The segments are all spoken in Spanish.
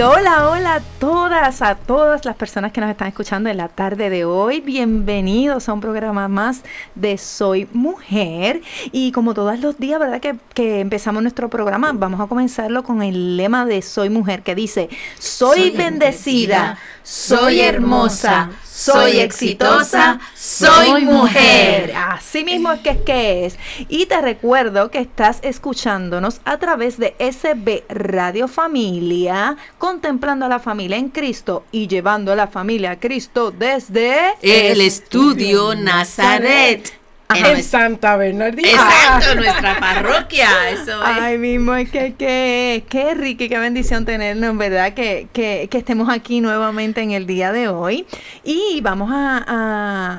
hola, a todas, a todas las personas que nos están escuchando en la tarde de hoy. Bienvenidos a un programa más de Soy Mujer. Y como todos los días, ¿verdad? Que, que empezamos nuestro programa, vamos a comenzarlo con el lema de Soy Mujer que dice, soy, bendecida, soy hermosa soy exitosa, soy mujer. Así mismo es que es que es. Y te recuerdo que estás escuchándonos a través de SB Radio Familia, contemplando a la familia en Cristo y llevando a la familia a Cristo desde el estudio Nazaret en Santa Bernardina. Exacto, nuestra parroquia. Eso Ay, mismo, es que, que, qué rico y qué bendición tenernos, ¿verdad? Que, que, que, estemos aquí nuevamente en el día de hoy. Y vamos a,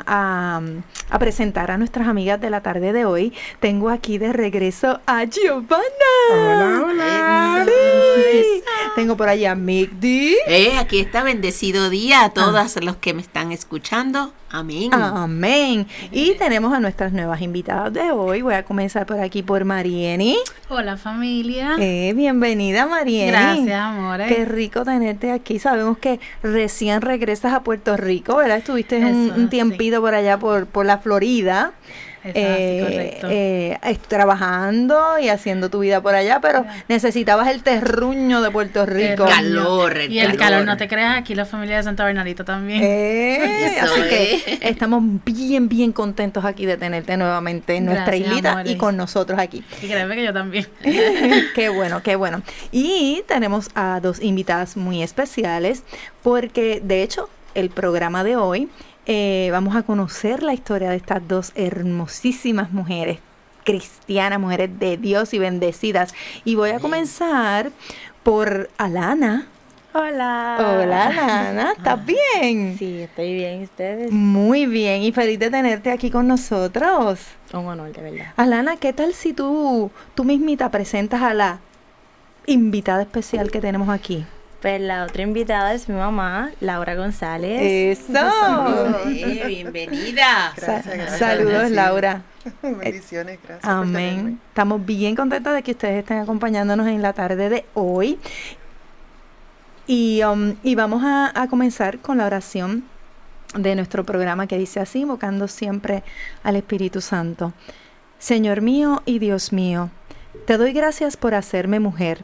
a, a, presentar a nuestras amigas de la tarde de hoy. Tengo aquí de regreso a Giovanna. Hola, hola. Sí. Tengo por allá a Migdi. Eh, aquí está bendecido día a todas los que me están escuchando. Amén. Amén. Y tenemos a nuestras nuevas invitadas de hoy. Voy a comenzar por aquí por Marieni. Hola familia. Eh, bienvenida Marieni. Gracias, amores. Qué rico tenerte aquí. Sabemos que recién regresas a Puerto Rico, ¿verdad? Estuviste un, tiempito por allá por, por la Florida eh, eh, trabajando y haciendo tu vida por allá, pero necesitabas el terruño de Puerto Rico. El calor, y el calor. no te creas, aquí la familia de Santa Bernardita también. Eh, así que estamos bien, bien contentos aquí de tenerte nuevamente en nuestra islita y con nosotros aquí. Y créeme que yo también. qué bueno, qué bueno. Y tenemos a dos invitadas muy especiales, porque de hecho el programa de hoy eh, vamos a conocer la historia de estas dos hermosísimas mujeres cristianas, mujeres de Dios y bendecidas. Y voy a comenzar por Alana. Hola. Hola, Alana. ¿Estás bien? Sí, estoy bien. ¿Ustedes? Muy bien. Y feliz de tenerte aquí con nosotros. Un honor, de verdad. Alana, ¿qué tal si tú, tú mismita presentas a la invitada especial que tenemos aquí? Pues la otra invitada es mi mamá, Laura González. ¡Eso! bienvenida. Saludos, Laura. Bendiciones, gracias. Amén. Estamos bien contentos de que ustedes estén acompañándonos en la tarde de hoy. Y, um, y vamos a, a comenzar con la oración de nuestro programa que dice así, invocando siempre al Espíritu Santo. Señor mío y Dios mío, te doy gracias por hacerme mujer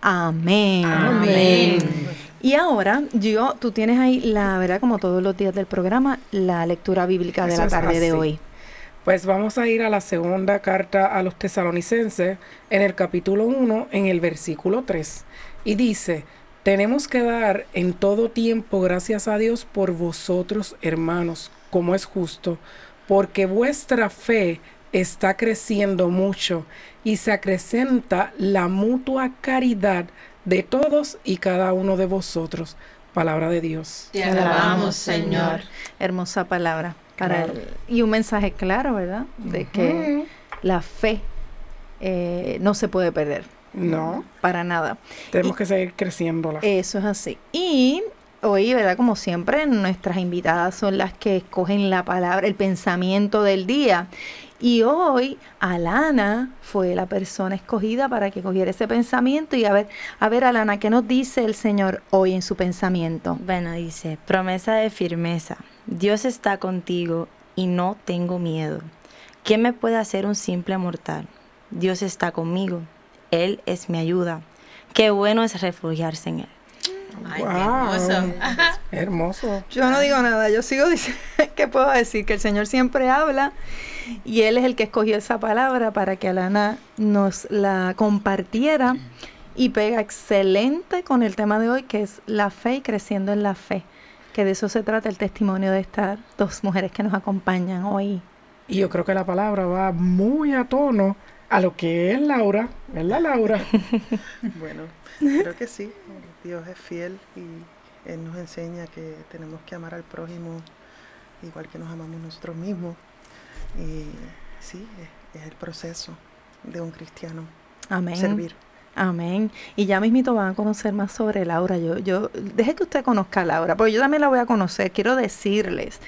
Amén. Amén. Y ahora, yo, tú tienes ahí la verdad, como todos los días del programa, la lectura bíblica de la tarde de hoy. Pues vamos a ir a la segunda carta a los tesalonicenses en el capítulo 1, en el versículo 3. Y dice, tenemos que dar en todo tiempo gracias a Dios por vosotros, hermanos, como es justo, porque vuestra fe está creciendo mucho y se acrecenta la mutua caridad de todos y cada uno de vosotros. Palabra de Dios. Te alabamos, Señor. Hermosa palabra. Para Claro. el- y un mensaje claro, ¿verdad? De que la fe eh, no se puede perder. No, Para nada. tenemos que seguir creciéndola. Eso es así. Y hoy, ¿verdad? Como siempre, nuestras invitadas son las que escogen la palabra, el pensamiento del día. Y hoy Alana fue la persona escogida para que cogiera ese pensamiento. Y a ver, a ver, Alana, ¿qué nos dice el Señor hoy en su pensamiento? Bueno, dice, promesa de firmeza. Dios está contigo y no tengo miedo. ¿Quién me puede hacer un simple mortal? Dios está conmigo. Él es mi ayuda. Qué bueno es refugiarse en Él. Ay, qué Guau. hermoso. Hermoso. Yo no digo nada, yo sigo diciendo, ¿qué puedo decir? Que el Señor siempre habla y Él es el que escogió esa palabra para que Alana nos la compartiera y pega excelente con el tema de hoy, que es la fe y creciendo en la fe, que de eso se trata el testimonio de estas dos mujeres que nos acompañan hoy. Y yo creo que la palabra va muy a tono a lo que es Laura, ¿verdad, Laura? Bueno, creo que sí. Dios es fiel y Él nos enseña que tenemos que amar al prójimo igual que nos amamos nosotros mismos. Y sí, es, es el proceso de un cristiano, Amén. servir. Amén. Y ya mismito van a conocer más sobre Laura. Yo, yo, deje que usted conozca a Laura, porque yo también la voy a conocer. Quiero decirles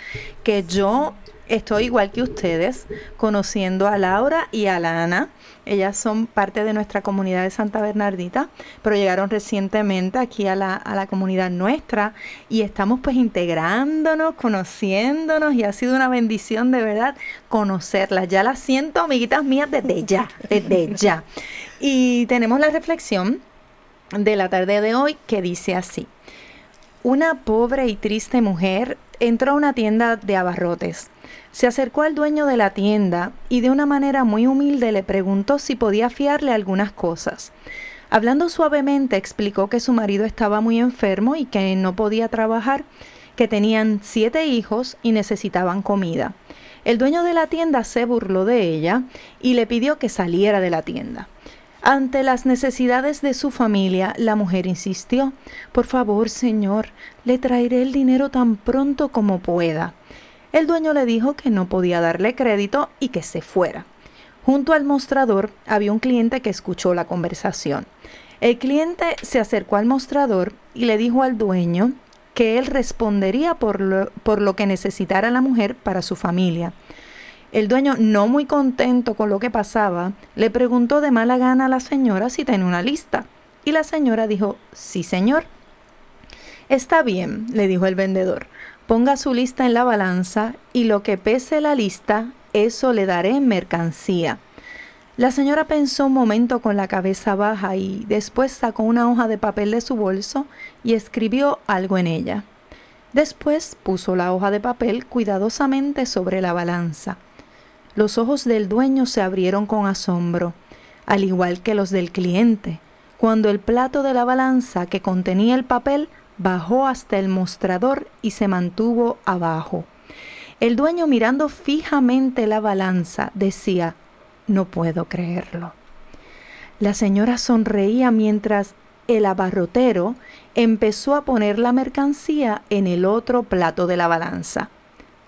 que yo estoy igual que ustedes, conociendo a Laura y a Lana. Ellas son parte de nuestra comunidad de Santa Bernardita, pero llegaron recientemente aquí a la, a la comunidad nuestra y estamos pues integrándonos, conociéndonos y ha sido una bendición de verdad conocerlas. Ya las siento, amiguitas mías, desde ya, desde ya. Y tenemos la reflexión de la tarde de hoy que dice así. Una pobre y triste mujer entró a una tienda de abarrotes. Se acercó al dueño de la tienda y de una manera muy humilde le preguntó si podía fiarle algunas cosas. Hablando suavemente explicó que su marido estaba muy enfermo y que no podía trabajar, que tenían siete hijos y necesitaban comida. El dueño de la tienda se burló de ella y le pidió que saliera de la tienda. Ante las necesidades de su familia, la mujer insistió, Por favor, señor, le traeré el dinero tan pronto como pueda. El dueño le dijo que no podía darle crédito y que se fuera. Junto al mostrador había un cliente que escuchó la conversación. El cliente se acercó al mostrador y le dijo al dueño que él respondería por lo, que necesitara la mujer para su familia. El dueño, no muy contento con lo que pasaba, le preguntó de mala gana a la señora si tenía una lista. Y la señora dijo, sí señor. Está bien, le dijo el vendedor. Ponga su lista en la balanza y lo que pese la lista, eso le daré en mercancía. La señora pensó un momento con la cabeza baja y después sacó una hoja de papel de su bolso y escribió algo en ella. Después puso la hoja de papel cuidadosamente sobre la balanza. Los ojos del dueño se abrieron con asombro, al igual que los del cliente, cuando el plato de la balanza que contenía el papel bajó hasta el mostrador y se mantuvo abajo. El dueño mirando fijamente la balanza decía, no puedo creerlo. La señora sonreía mientras el abarrotero empezó a poner la mercancía en el otro plato de la balanza.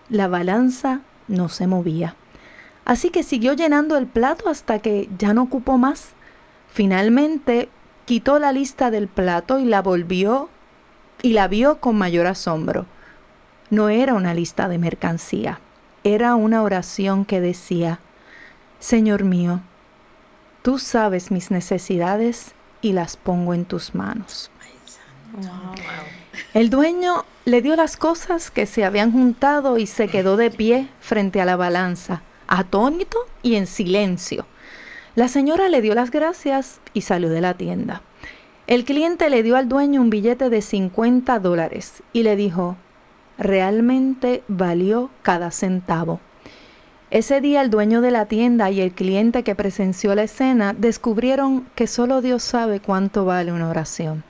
La balanza no se movía. Así que siguió llenando el plato hasta que ya no ocupó más. Finalmente quitó la lista del plato y la volvió y la vio con mayor asombro. No era una lista de mercancía, era una oración que decía, Señor mío, tú sabes mis necesidades y las pongo en tus manos. El dueño le dio las cosas que se habían juntado y se quedó de pie frente a la balanza, atónito y en silencio. La señora le dio las gracias y salió de la tienda. El cliente le dio al dueño un billete de 50 dólares y le dijo, realmente valió cada centavo. Ese día el dueño de la tienda y el cliente que presenció la escena descubrieron que solo Dios sabe cuánto vale una oración.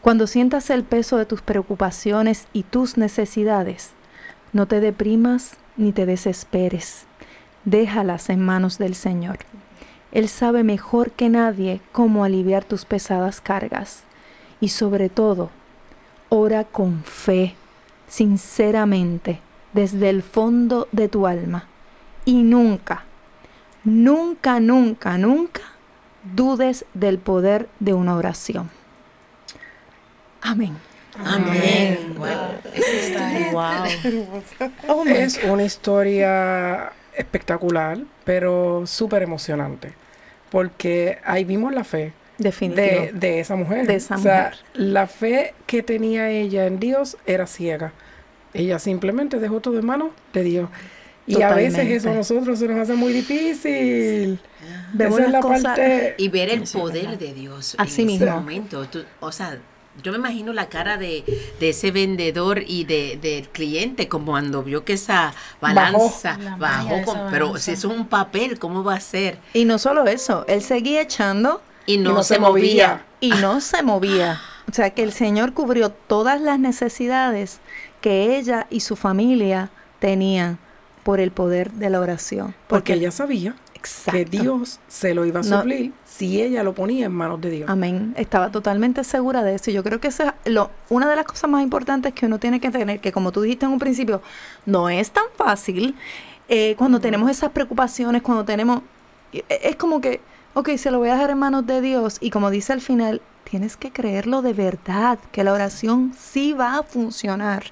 Cuando sientas el peso de tus preocupaciones y tus necesidades, no te deprimas ni te desesperes. Déjalas en manos del Señor. Él sabe mejor que nadie cómo aliviar tus pesadas cargas. Y sobre todo, ora con fe, sinceramente, desde el fondo de tu alma. Y nunca, nunca, nunca, nunca dudes del poder de una oración. Amén. Amén. Wow. Oh, my Es una historia espectacular, pero súper emocionante. Porque ahí vimos la fe de, de esa mujer. De esa o sea, mujer. la fe que tenía ella en Dios era ciega. Ella simplemente dejó todo en manos de Dios. Y a veces eso a nosotros se nos hace muy difícil. Vemos Esa es la parte... Y ver el poder de Dios Así en ese mismo. momento. Tú- o sea, yo me imagino la cara de, de ese vendedor y de, del cliente como cuando vio que esa balanza La bajó, de con- pero balanza. si eso es un papel, ¿cómo va a ser? Y no solo eso, él seguía echando Y no, no se, se movía. movía. y no se movía. O sea que el Señor cubrió todas las necesidades que ella y su familia tenían por el poder de la oración. Porque ella sabía Exacto. que Dios se lo iba a No. suplir si ella lo ponía en manos de Dios. Amén. Estaba totalmente segura de eso. Yo creo que esa es lo, una de las cosas más importantes que uno tiene que tener, que como tú dijiste en un principio, no es tan fácil eh, cuando tenemos esas preocupaciones, cuando tenemos... e- Es como que, ok, se lo voy a dejar en manos de Dios. Y como dice al final, tienes que creerlo de verdad, que la oración sí va a funcionar.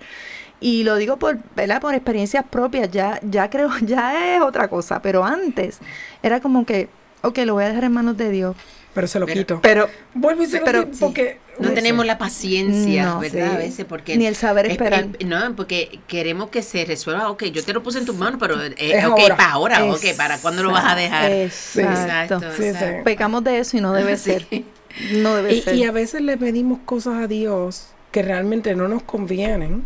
Y lo digo por, ¿verdad? por experiencias propias, ya, ya creo, ya es otra cosa, pero antes era como que, ok, lo voy a dejar en manos de Dios. Pero se lo Pero- quito. Pero Vuelvo y se lo pero- quito porque... No tenemos la paciencia, No, ¿verdad? sí. A veces porque... Ni el saber es- esperar. es- no, porque queremos que se resuelva, ok, yo te lo puse en tus manos, pero eh, Es ok, ahora. para ahora, ok, ¿para cuándo lo vas a dejar? Exacto. Exacto, Sí, sí. exacto. Pecamos de eso y no debe Sí. ser. No debe Y, ser. y a veces le pedimos cosas a Dios que realmente no nos convienen.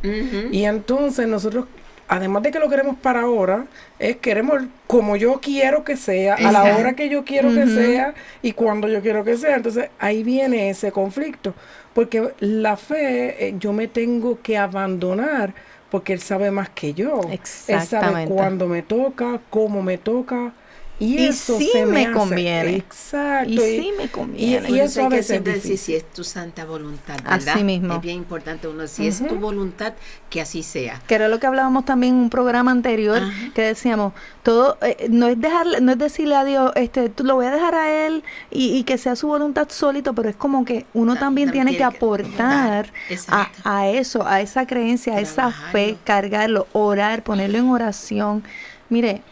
Y entonces nosotros, además de que lo queremos para ahora, es queremos como yo quiero que sea, a la hora que yo quiero que sea y cuando yo quiero que sea. Entonces ahí viene ese conflicto. Porque la fe, eh, yo me tengo que abandonar porque Él sabe más que yo. Él sabe cuándo me toca, cómo me toca. Y, Y eso sí se me conviene. Exacto. y sí me conviene. y Por eso hay a que siempre es decir si es tu santa voluntad, Así ¿verdad? mismo. Es bien importante uno, si es tu voluntad, que así sea. que era lo que hablábamos también en un programa anterior, que decíamos, todo, eh, no es dejarle, no es decirle a Dios, este, tú lo voy a dejar a él y, y que sea su voluntad solito, pero es como que uno Ta- también también tiene que tiene que aportar a, a eso, a esa creencia, a esa fe, cargarlo, orar, ponerlo en oración. Mire,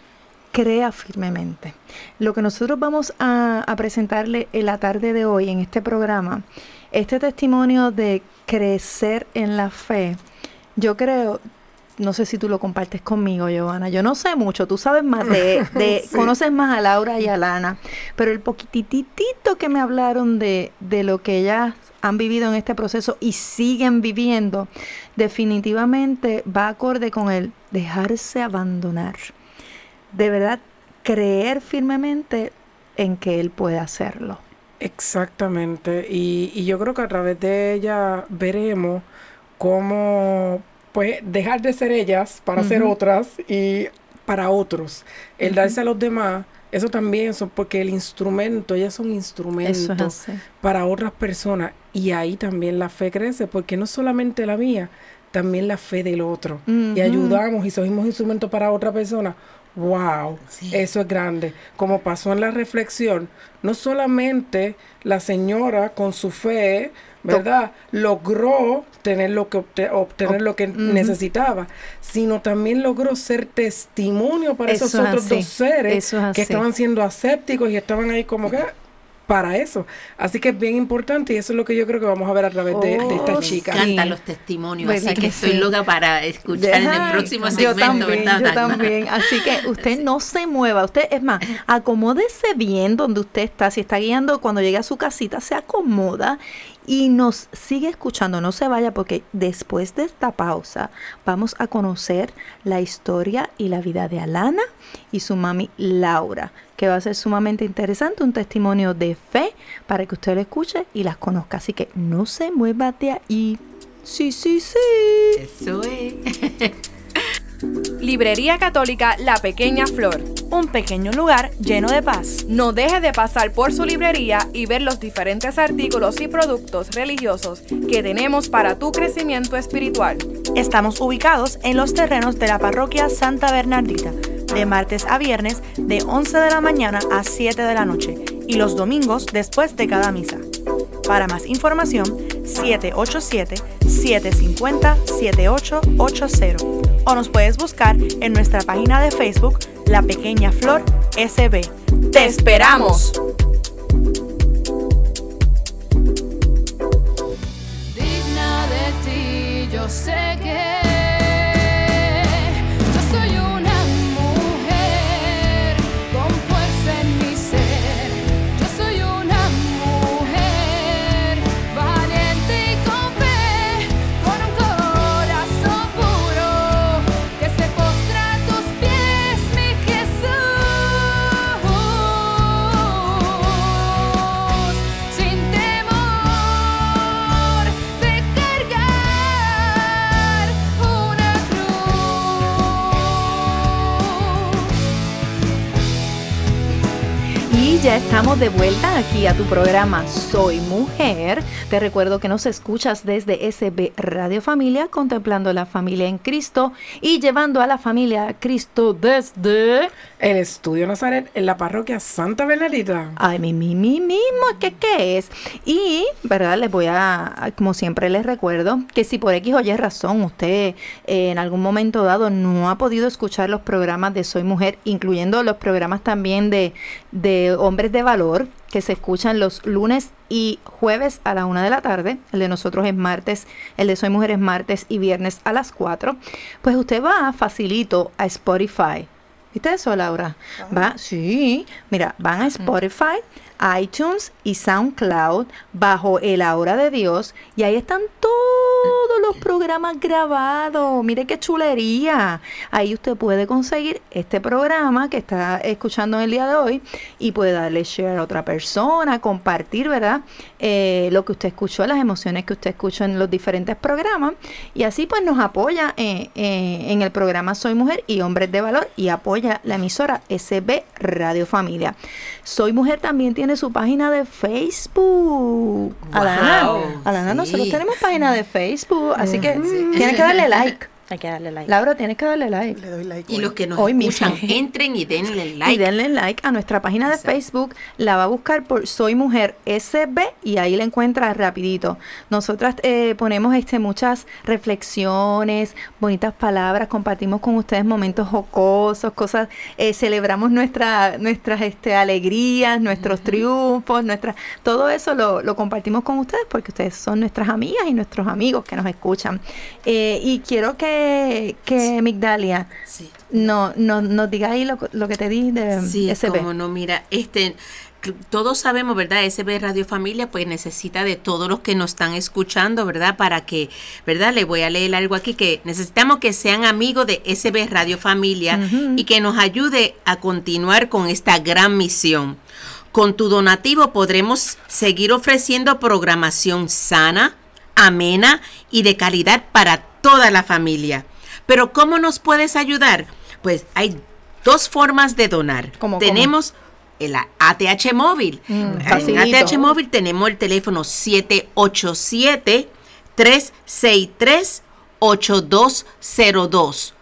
crea firmemente. Lo que nosotros vamos a, a presentarle en la tarde de hoy en este programa, este testimonio de crecer en la fe, yo creo, no sé si tú lo compartes conmigo, Giovanna, yo no sé mucho, tú sabes más de, de conoces más a Laura y a Lana, pero el poquititito que me hablaron de, de lo que ellas han vivido en este proceso y siguen viviendo, definitivamente va acorde con el dejarse abandonar. De verdad, creer firmemente en que Él puede hacerlo. Exactamente, y, y yo creo que a través de ella veremos cómo pues dejar de ser ellas para ser otras y para otros. El darse a los demás, eso también son porque el instrumento, ellas son instrumentos es para otras personas y ahí también la fe crece porque no solamente la mía, también la fe del otro. Y ayudamos y somos instrumentos para otra persona. Wow, Sí. eso es grande. Como pasó en la reflexión, no solamente la señora con su fe, ¿verdad? Logró tener lo que obte- obtener lo que necesitaba, sino también logró ser testimonio para esos Eso es otros así, dos seres es que estaban siendo asépticos y estaban ahí como que para eso. Así que es bien importante y eso es lo que yo creo que vamos a ver a través de, de esta Oh, chica. Me encantan Sí. los testimonios, ¿Verdad así que, que estoy loca para escuchar en el próximo yo segmento, también, ¿verdad? yo también. Así que usted no se mueva. Usted, es más, acomódese bien donde usted está. Si está guiando, cuando llegue a su casita, se acomoda y nos sigue escuchando. No se vaya porque después de esta pausa vamos a conocer la historia y la vida de Alana y su mami Laura, que va a ser sumamente interesante, un testimonio de fe para que usted lo escuche y las conozca. Así que no se mueva de ahí. Sí, sí, sí. Eso es. Librería Católica La Pequeña Flor. Un pequeño lugar lleno de paz. No deje de pasar por su librería y ver los diferentes artículos y productos religiosos que tenemos para tu crecimiento espiritual. Estamos ubicados en los terrenos de la parroquia Santa Bernardita, de martes a viernes de 11 de la mañana a 7 de la noche y los domingos después de cada misa. Para más información, 787-750-7880 o nos puedes buscar en nuestra página de Facebook La Pequeña Flor SB. ¡Te esperamos! sé que ya estamos de vuelta aquí a tu programa Soy Mujer. Te recuerdo que nos escuchas desde SB Radio Familia, contemplando la familia en Cristo y llevando a la familia a Cristo desde... El estudio Nazaret en la parroquia Santa Bernardita. Ay, mi, mi, mi mismo, ¿qué, qué es? Y, ¿verdad? Les voy a, a- como siempre les recuerdo, que si por X o Y razón usted eh, en algún momento dado no ha podido escuchar los programas de Soy Mujer, incluyendo los programas también de, de Hombres de Valor, que se escuchan los lunes y jueves a la una de la tarde. El de nosotros es martes, el de Soy Mujer es martes y viernes a las 4. Pues usted va facilito a Spotify. ¿Viste eso, Laura? Va, sí. Mira, van a Spotify, iTunes y SoundCloud bajo el Ahora de Dios y ahí están todos los programas grabados. Mire qué chulería. Ahí usted puede conseguir este programa que está escuchando en el día de hoy y puede darle share a otra persona, compartir, ¿verdad? Eh, lo que usted escuchó, las emociones que usted escuchó en los diferentes programas y así pues nos apoya eh, eh, en el programa Soy Mujer y Hombres de Valor y apoya la emisora SB Radio Familia. Soy Mujer también tiene su página de Facebook. Alana, Wow, Alana, sí. nosotros tenemos página de Facebook, así que tienes que darle like. Hay que darle like. Laura, tienes que darle like. Le doy like. Y hoy. los que nos Hoy mismo. escuchan, entren y denle Y like. denle like a nuestra página de Exacto. Facebook. La va a buscar por Soy Mujer SB y ahí la encuentra rapidito. Nosotras eh, ponemos este, muchas reflexiones, bonitas palabras, compartimos con ustedes momentos jocosos, cosas, eh, celebramos nuestra, nuestras este, alegrías, nuestros triunfos, nuestras, todo eso lo, lo compartimos con ustedes porque ustedes son nuestras amigas y nuestros amigos que nos escuchan. Eh, y quiero que, que Migdalia Sí. no, no, nos diga ahí lo, lo que te di de Sí, SB. como no, mira, este, todos sabemos, ¿verdad? SB Radio Familia, pues necesita de todos los que nos están escuchando, ¿verdad? Para que, ¿verdad? Le voy a leer algo aquí que necesitamos que sean amigos de SB Radio Familia y que nos ayude a continuar con esta gran misión. Con tu donativo podremos seguir ofreciendo programación sana, amena y de calidad para toda la familia. Pero ¿cómo nos puedes ayudar? Pues hay dos formas de donar. ¿Cómo, cómo? tenemos el ATH móvil. Mm, en. ATH móvil tenemos el teléfono 787 363 8202.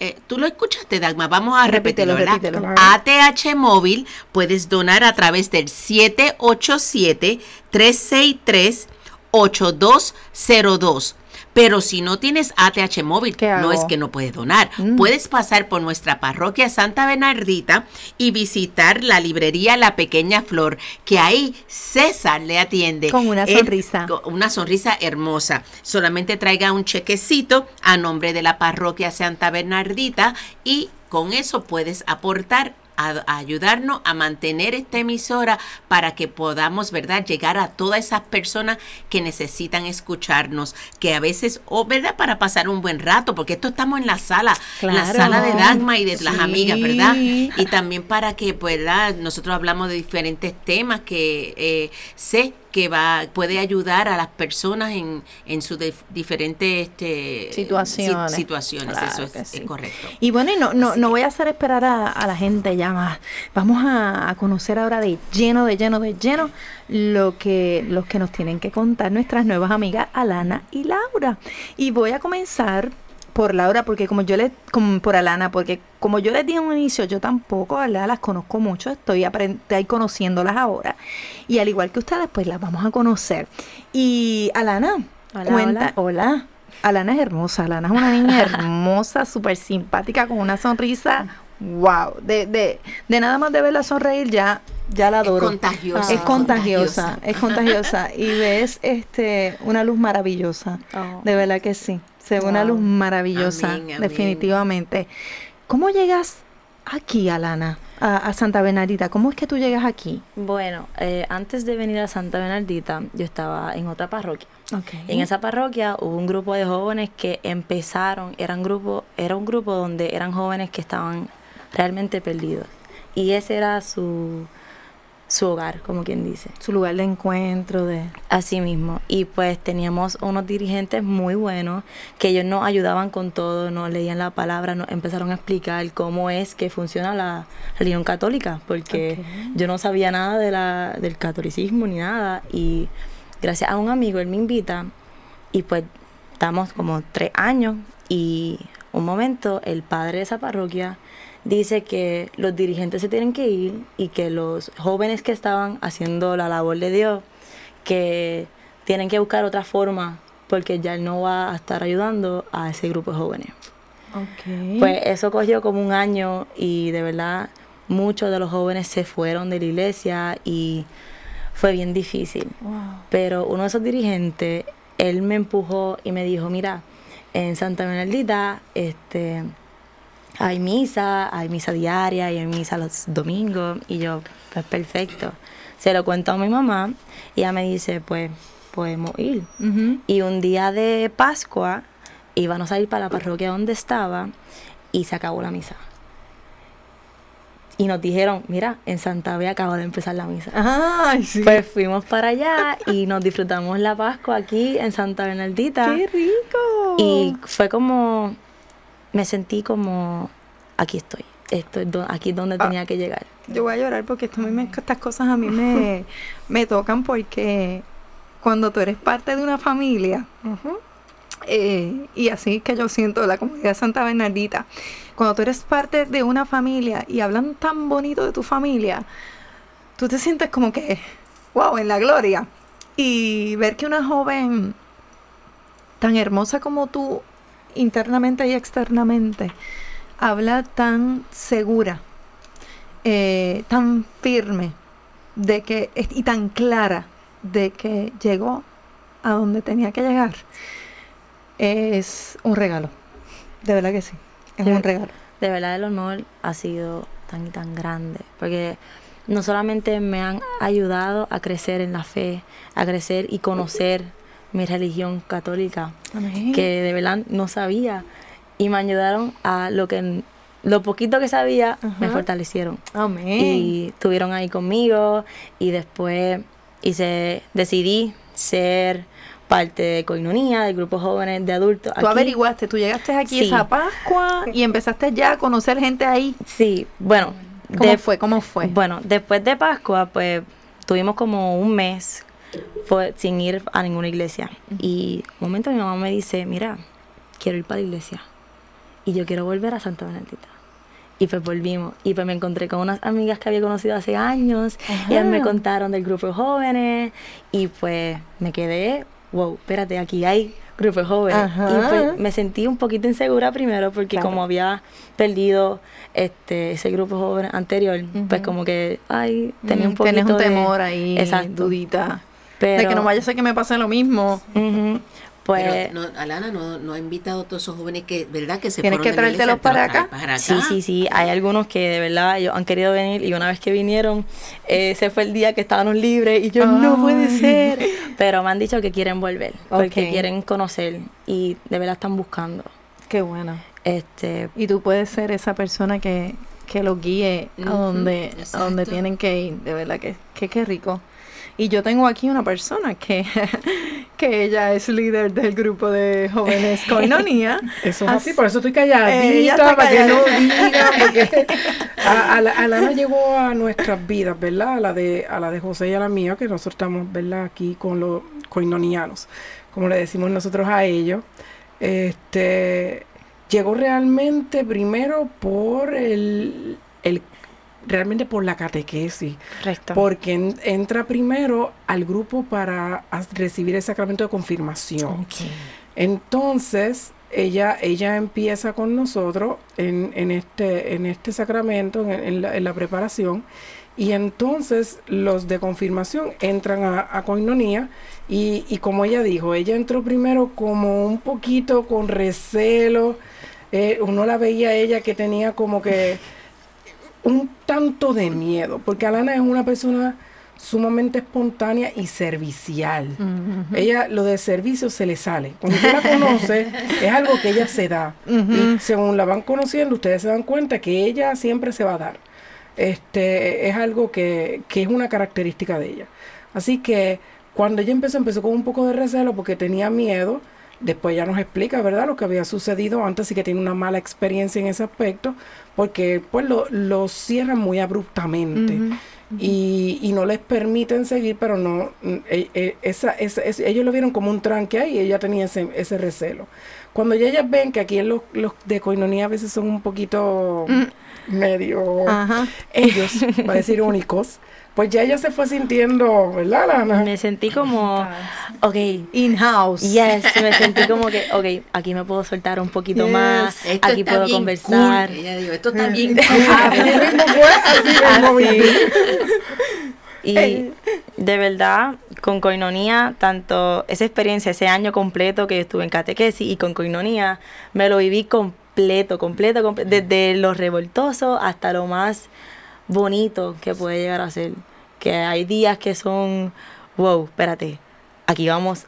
Eh, Tú lo escuchaste, Dagma. Vamos a Repítelo, repetirlo. ¿verdad? ATH móvil puedes donar a través del 787 363 8202. Pero si no tienes ATH móvil, ¿Qué no es que no puedes donar. Mm. Puedes pasar por nuestra parroquia Santa Bernardita y visitar la librería La Pequeña Flor, que ahí César le atiende. Con una sonrisa. con una sonrisa hermosa. Solamente traiga un chequecito a nombre de la parroquia Santa Bernardita y con eso puedes aportar a, a ayudarnos a mantener esta emisora para que podamos, ¿verdad?, llegar a todas esas personas que necesitan escucharnos, que a veces, o, ¿verdad?, para pasar un buen rato, porque esto estamos en la sala, en la Claro. sala de Dagma y de las amigas, ¿verdad? Y también para que, ¿verdad?, nosotros hablamos de diferentes temas que eh, sé que va puede ayudar a las personas en, en sus dif- diferentes este, Situaciones. si- situaciones. Claro Eso es, correcto. Y bueno, y no, no, no voy a hacer esperar a, a la gente ya más. Vamos a, a conocer ahora de lleno, de lleno, de lleno lo que, los que nos tienen que contar nuestras nuevas amigas Alana y Laura. Y voy a comenzar por Laura, porque como yo le, como por Alana, porque como yo les dije en un inicio, yo tampoco, ¿verdad? Las conozco mucho, estoy ahí conociéndolas ahora. Y al igual que ustedes, pues las vamos a conocer. Y Alana, Hola, cuenta, hola. Alana es hermosa, Alana es una niña hermosa, súper simpática, con una sonrisa, wow, de, de, de nada más de verla sonreír ya, ya la Es adoro. contagiosa. Es contagiosa, contagiosa. es contagiosa. Y ves este una luz maravillosa. Oh. De verdad que sí. Se ve una luz maravillosa, Amén, amén. definitivamente. ¿Cómo llegas aquí, Alana, a, a Santa Bernardita? ¿Cómo es que tú llegas aquí? Bueno, eh, antes de venir a Santa Bernardita, yo estaba en otra parroquia. Okay. En esa parroquia hubo un grupo de jóvenes que empezaron, eran grupo, era un grupo donde eran jóvenes que estaban realmente perdidos. Y ese era su, su hogar, como quien dice. Su lugar de encuentro, de... Así mismo. Y pues teníamos unos dirigentes muy buenos que ellos nos ayudaban con todo, nos leían la palabra, nos empezaron a explicar cómo es que funciona la religión católica, porque yo no sabía nada de la, del catolicismo ni nada. Y gracias a un amigo, él me invita y pues estamos como tres años y un momento el padre de esa parroquia dice que los dirigentes se tienen que ir y que los jóvenes que estaban haciendo la labor de Dios, que tienen que buscar otra forma porque ya él no va a estar ayudando a ese grupo de jóvenes. Ok. Pues eso cogió como un año y de verdad muchos de los jóvenes se fueron de la iglesia y fue bien difícil. Wow. Pero uno de esos dirigentes, él me empujó y me dijo, mira, en Santa Bernardita, este, hay misa, hay misa diaria y hay misa los domingos. Y yo, pues perfecto. Se lo cuento a mi mamá y ella me dice, pues podemos ir. Y un día de Pascua íbamos a ir para la parroquia donde estaba y se acabó la misa. Y nos dijeron, mira, en Santa Fe acaba de empezar la misa. Ay, sí. Pues fuimos para allá y nos disfrutamos la Pascua aquí en Santa Bernardita. ¡Qué rico! Y fue como, me sentí como, aquí estoy, estoy do- aquí es donde Ah. tenía que llegar. Yo voy a llorar porque esto a mí me- estas cosas a mí me, me tocan porque cuando tú eres parte de una familia, eh, y así que yo siento la comunidad de Santa Bernardita, cuando tú eres parte de una familia y hablan tan bonito de tu familia, tú te sientes como que, wow, en la gloria. Y ver que una joven tan hermosa como tú, internamente y externamente, habla tan segura, eh, tan firme de que y tan clara de que llegó a donde tenía que llegar es un regalo. De verdad que sí es De- un regalo. De verdad el honor ha sido tan y tan grande, porque no solamente me han ayudado a crecer en la fe, a crecer y conocer mi religión católica, que de verdad no sabía, y me ayudaron a lo que lo poquito que sabía me fortalecieron. amén y estuvieron ahí conmigo y después hice, decidí ser parte de Coinonía, del grupo jóvenes de adultos. tú aquí. averiguaste tú llegaste aquí Sí. esa Pascua y empezaste ya a conocer gente ahí Sí, bueno. cómo de- fue cómo fue Bueno, después de Pascua, pues tuvimos como un mes fue, sin ir a ninguna iglesia. Y un momento mi mamá me dice, mira, quiero ir para la iglesia. Y yo quiero volver a Santa Benedicta. Y pues volvimos. Y pues me encontré con unas amigas que había conocido hace años. Ellas me Ajá. contaron del grupo de jóvenes. Y pues me quedé, wow, espérate, aquí hay grupo de jóvenes. Ajá. Y pues me sentí un poquito insegura primero porque Claro. como había perdido este ese grupo de jóvenes anterior, pues como que, ay, tenía un Mm, poquito Tienes un de- temor ahí, Exacto. dudita. Pero, de que no vaya a ser que me pase lo mismo. Pues Pero no, Alana no, no ha invitado a todos esos jóvenes que, ¿verdad? Que se Tienes que traértelos te los para acá. Para acá. Sí, sí, sí. Hay algunos que de verdad ellos han querido venir y una vez que vinieron, ese fue el día que estábamos libres y yo, no puede ser. Pero me han dicho que quieren volver porque quieren conocer y de verdad están buscando. Qué bueno. Este, Y tú puedes ser esa persona que, que los guíe a donde, a donde tienen que ir. De verdad que, que qué rico. Y yo tengo aquí una persona que, que ella es líder del grupo de jóvenes Coinonía. Eso es As- así, por eso estoy calladita, para que no digan, porque a, a la- Alana llegó a nuestras vidas, ¿verdad? A la de a la de José y a la mía, que nosotros estamos, ¿verdad? Aquí con los coinonianos, como le decimos nosotros a ellos. Este llegó realmente primero por el, el realmente por la catequesis, correcto. porque en- entra primero al grupo para recibir el sacramento de confirmación. Entonces, ella, ella empieza con nosotros en, en este, en este sacramento, en, en la, en la preparación, y entonces los de confirmación entran a, a coinonía, y, y como ella dijo, ella entró primero como un poquito con recelo, eh, uno la veía a ella que tenía como que un tanto de miedo, porque Alana es una persona sumamente espontánea y servicial. Ella, lo de servicio se le sale. Cuando usted la conoce, es algo que ella se da. Y según la van conociendo, ustedes se dan cuenta que ella siempre se va a dar. Este, es algo que, que es una característica de ella. Así que cuando ella empezó, empezó con un poco de recelo porque tenía miedo. Después ya nos explica, ¿verdad?, lo que había sucedido antes y que tiene una mala experiencia en ese aspecto, porque pues lo, lo cierran muy abruptamente y, y no les permiten seguir, pero no, mm, e- e- esa, esa- es- ellos lo vieron como un tranque ahí y ella tenía ese, ese recelo. Cuando ya ellas ven que aquí en los, los de coinonía a veces son un poquito medio, Ajá. ellos, va a decir únicos, pues ya ella se fue sintiendo, ¿verdad, Lana? Me sentí como, ok, In-house. yes, me sentí como que, ok, aquí me puedo soltar un poquito Yes. más, Esto aquí está puedo bien conversar. cool. Ella dijo, esto está bien Así cool. mismo fue, así mismo Así. viví. Y de verdad, con Coinonía, tanto esa experiencia, ese año completo que estuve en catequesis y con Coinonía, me lo viví completo, completo, comple- desde lo revoltoso hasta lo más bonito que puede llegar a ser. Que hay días que son, wow, espérate, aquí vamos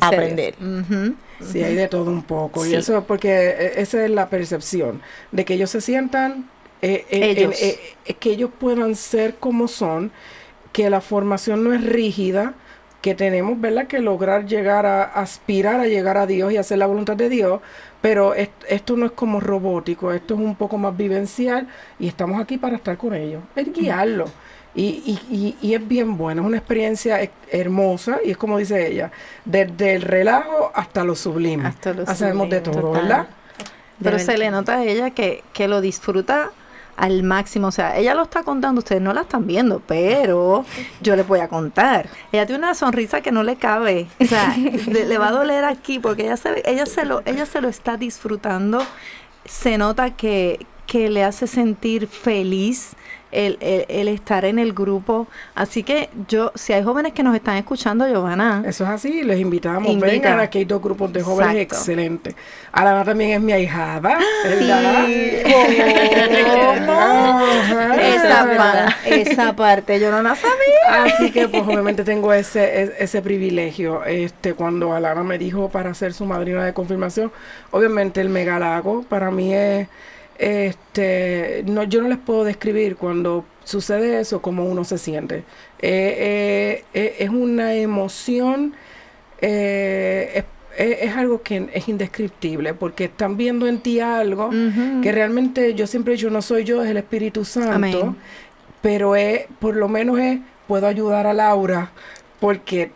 a aprender. Ujú. Sí, hay de todo un poco. Y eso es porque eh, esa es la percepción, de que ellos se sientan, eh, eh, Ellos. en- eh, eh, que ellos puedan ser como son, que la formación no es rígida, que tenemos, ¿verdad?, que lograr llegar a aspirar a llegar a Dios y hacer la voluntad de Dios, pero est- esto no es como robótico, esto es un poco más vivencial y estamos aquí para estar con ellos, es guiarlo. Y, y, y, y es bien bueno, es una experiencia he- hermosa y es como dice ella, desde el relajo hasta lo sublime. Hasta lo Hacemos de sublime, todo, total. ¿verdad? Pero De se le nota a ella que, que lo disfruta al máximo. O sea, ella lo está contando, ustedes no la están viendo, pero yo les voy a contar. Ella tiene una sonrisa que no le cabe. O sea, le, le va a doler aquí porque ella se, ella se, lo, ella se lo está disfrutando. Se nota que, que le hace sentir feliz. El, el- el estar en el grupo. Así que yo, si hay jóvenes que nos están escuchando, Giovanna, Eso es así, les invitamos. Invita. Vengan, aquí hay dos grupos de jóvenes Exacto. excelentes. Alana también es mi ahijada, ¿verdad? ¿Cómo? Ajá. esa, pa- esa parte yo no la sabía. Así que pues obviamente tengo ese, e- ese privilegio. Este, cuando Alana me dijo para ser su madrina de confirmación, obviamente el megalago para mí es este no yo no les puedo describir cuando sucede eso como uno se siente. Eh, eh, eh, es una emoción es, algo que es indescriptible porque están viendo en ti algo que realmente yo siempre he dicho no soy yo, es el Espíritu Santo Amén. pero es, por lo menos es, puedo ayudar a Laura porque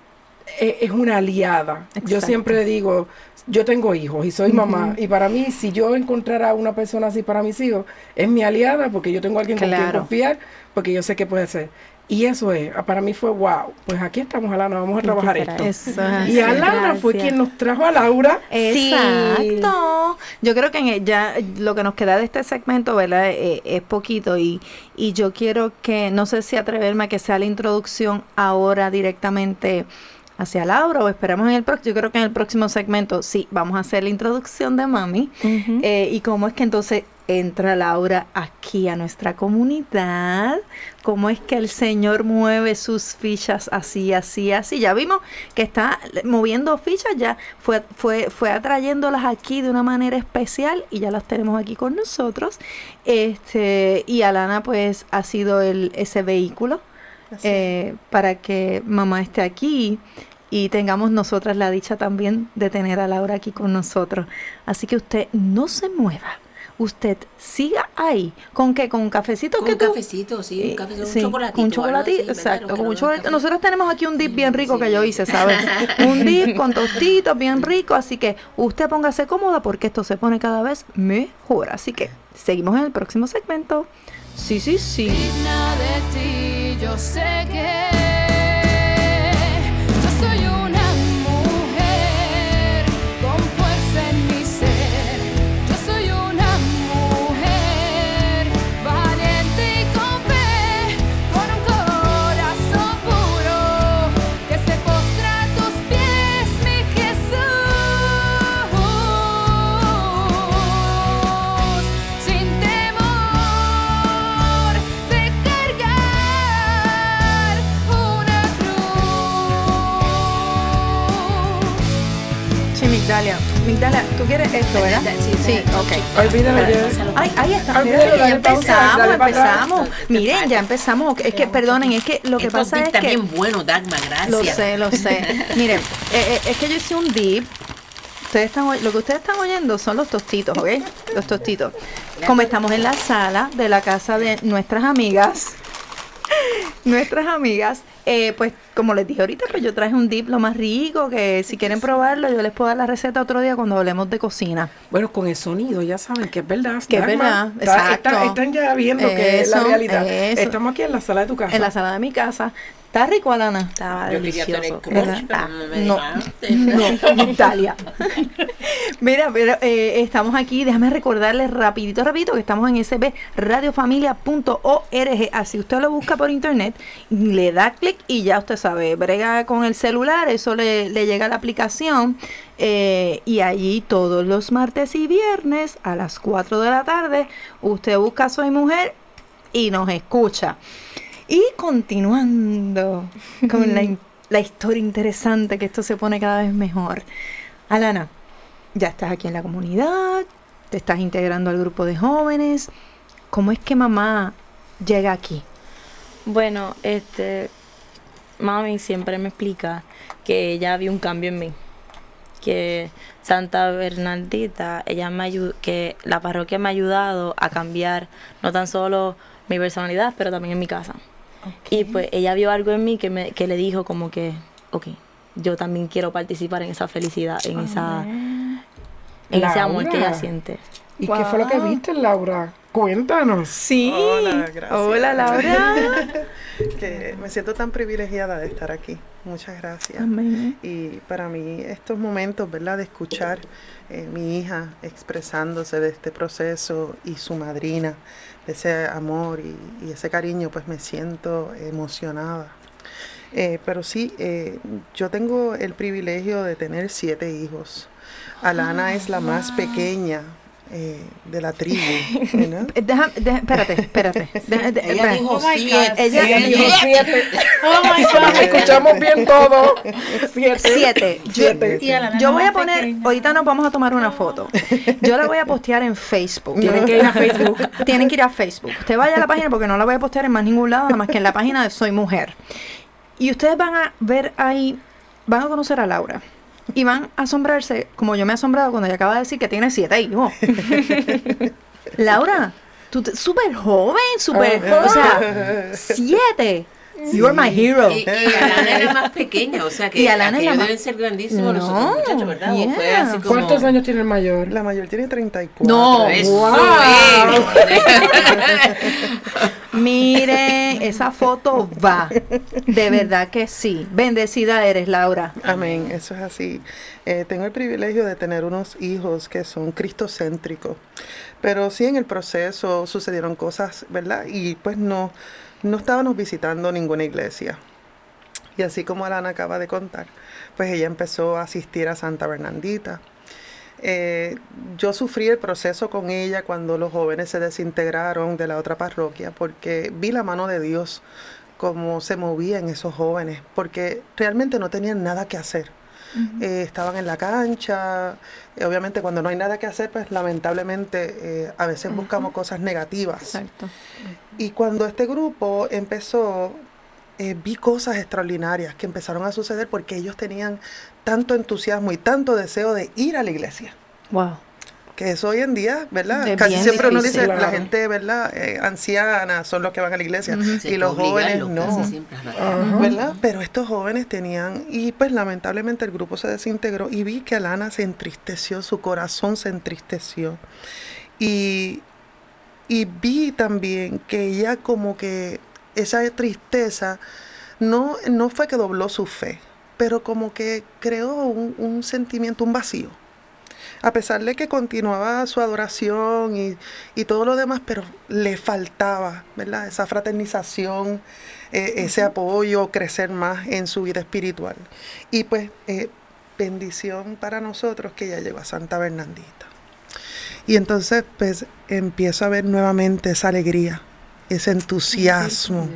es, es una aliada. Yo siempre digo, yo tengo hijos y soy mamá, y para mí, si yo encontrara una persona así para mis hijos, es mi aliada porque yo tengo alguien con quien Claro. confiar, porque yo sé que puede ser. Y eso es, para mí fue wow. Pues aquí estamos, Alana, vamos a trabajar esto. Eso es Y así. Alana fue Gracias. quien nos trajo a Laura. Exacto. Yo creo que en el- ya lo que nos queda de este segmento, ¿verdad? Eh, es poquito y, y yo quiero que, no sé si atreverme a que sea la introducción ahora directamente hacia Laura o esperamos en el próximo. Yo creo que en el próximo segmento sí, vamos a hacer la introducción de Mami Eh, y cómo es que entonces entra Laura aquí a nuestra comunidad, cómo es que el Señor mueve sus fichas así, así, así. Ya vimos que está moviendo fichas, ya fue, fue, fue atrayéndolas aquí de una manera especial y ya las tenemos aquí con nosotros. Este, y Alana pues ha sido el, ese vehículo. Eh, para que mamá esté aquí y tengamos nosotras la dicha también de tener a Laura aquí con nosotros. Así que usted no se mueva. Usted siga ahí. ¿Con qué? ¿Con un cafecito? Con que un tú- cafecito, sí, un Eh, cafecito, un chocolatito. con un chocolatito, exacto, con un chocolatito. Nosotros tenemos aquí un dip bien rico que yo hice, ¿sabes? un dip con tostitos bien rico, así que usted póngase cómoda porque esto se pone cada vez mejor. Así que seguimos en el próximo segmento. Sí, sí, sí. digna de ti, yo sé que Migdalia, tú quieres esto, ¿verdad? Sí, Sí, sí. ok. Olvídalo ya. Ay, ahí está. Olvídalo, ya empezamos, empezamos. Miren, ya empezamos. Es que, perdonen, es que lo que Estos pasa es que... también bueno, Dagma, gracias. Lo sé, lo sé. Miren, eh, eh, es que yo hice un dip. Ustedes están, lo que ustedes están oyendo son los tostitos, ¿ok? Los tostitos. Como estamos en la sala de la casa de nuestras amigas, nuestras amigas, eh, pues como les dije ahorita, pues yo traje un dip lo más rico, que si quieren probarlo, yo les puedo dar la receta otro día cuando hablemos de cocina. Bueno, con el sonido, ya saben que es verdad. Que es verdad, Está- exacto. está- están ya viendo que es la realidad. eso. Estamos aquí en la sala de tu casa. En la sala de mi casa. ¿Está rico, Alana? Estaba Yo quería tener delicioso. pero Ah, no me no. dejaste. No, Italia. Mira, pero eh, estamos aquí, déjame recordarles rapidito, rapidito que estamos en sbradiofamilia.org. Así usted lo busca por internet, le da clic y ya usted sabe, brega con el celular, eso le, le llega a la aplicación. eh, y allí todos los martes y viernes a las 4 de la tarde, usted busca Soy Mujer y nos escucha. Y continuando con la, la historia interesante, que esto se pone cada vez mejor. Alana, ya estás aquí en la comunidad, te estás integrando al grupo de jóvenes. ¿Cómo es que mamá llega aquí? Bueno, este, mami siempre me explica que ella vio un cambio en mí. Que Santa Bernardita, ella me que la parroquia me ha ayudado a cambiar no tan solo mi personalidad, pero también en mi casa. Y pues ella vio algo en mí que, me, que le dijo como que, ok, yo también quiero participar en esa felicidad, en esa en ese amor que ella siente. ¿Y qué fue lo que viste, Laura? Cuéntanos. Sí. Hola, gracias. Hola, Laura. que me siento tan privilegiada de estar aquí. Muchas gracias. Amén. Y para mí estos momentos, ¿verdad? De escuchar eh, mi hija expresándose de este proceso y su madrina, ese amor y, y ese cariño, pues me siento emocionada. Eh, pero sí, eh, yo tengo el privilegio de tener siete hijos. Alana es la más pequeña eh, de la tribu. Eh, Deja, deja- espérate, espérate. Deja- de- Ella dijo Oh my siete. God. Ella- Ella dijo siete. Oh my God. Escuchamos bien todo. Siete. Siete. Yo, Siete. Yo no voy a poner, pequeña. ahorita nos vamos a tomar una foto. Yo la voy a postear en Facebook. Tienen que ir a Facebook. Tienen que ir a Facebook. Usted vaya a la página porque no la voy a postear en más ningún lado, nada más que en la página de Soy Mujer. Y ustedes van a ver ahí, van a conocer a Laura. Y van a asombrarse, como yo me he asombrado cuando ella acaba de decir que tiene siete hijos. Laura, tú súper joven, súper, o sea, siete. You are my hero. Y, y Alana era más pequeña, o sea que Y Alana más- deben ser grandísimos los No, otros muchachos, ¿verdad? O fue yeah. así como... ¿Cuántos años tiene el mayor? La mayor tiene 34. No, Eso Wow. es. Mire, esa foto va. De verdad que sí. Bendecida eres, Laura. Amén, eso es así. Eh, tengo el privilegio de tener unos hijos que son cristocéntricos, pero sí en el proceso sucedieron cosas, ¿verdad? Y pues no, no estábamos visitando ninguna iglesia. Y así como Alana acaba de contar, pues ella empezó a asistir a Santa Bernardita. Eh, yo sufrí el proceso con ella cuando los jóvenes se desintegraron de la otra parroquia porque vi la mano de Dios cómo se movían esos jóvenes, porque realmente no tenían nada que hacer. Eh, estaban en la cancha, eh, obviamente cuando no hay nada que hacer, pues lamentablemente eh, a veces buscamos cosas negativas. Exacto. Y cuando este grupo empezó, vi cosas extraordinarias que empezaron a suceder porque ellos tenían tanto entusiasmo y tanto deseo de ir a la iglesia. Wow. Que eso hoy en día, ¿verdad? Es Casi siempre uno dice, la claro. gente, ¿verdad? Eh, anciana son los que van a la iglesia y los jóvenes no. la-. ¿verdad? Pero estos jóvenes tenían, y pues lamentablemente el grupo se desintegró y vi que Alana se entristeció, su corazón se entristeció. Y, y vi también que ella como que esa tristeza no, no fue que dobló su fe, pero como que creó un, un sentimiento, un vacío. A pesar de que continuaba su adoración y, y todo lo demás, pero le faltaba, ¿verdad? Esa fraternización, eh, ese apoyo, crecer más en su vida espiritual. Y pues, eh, bendición para nosotros que ya llegó a Santa Bernardita. Y entonces, pues, empiezo a ver nuevamente esa alegría, ese entusiasmo,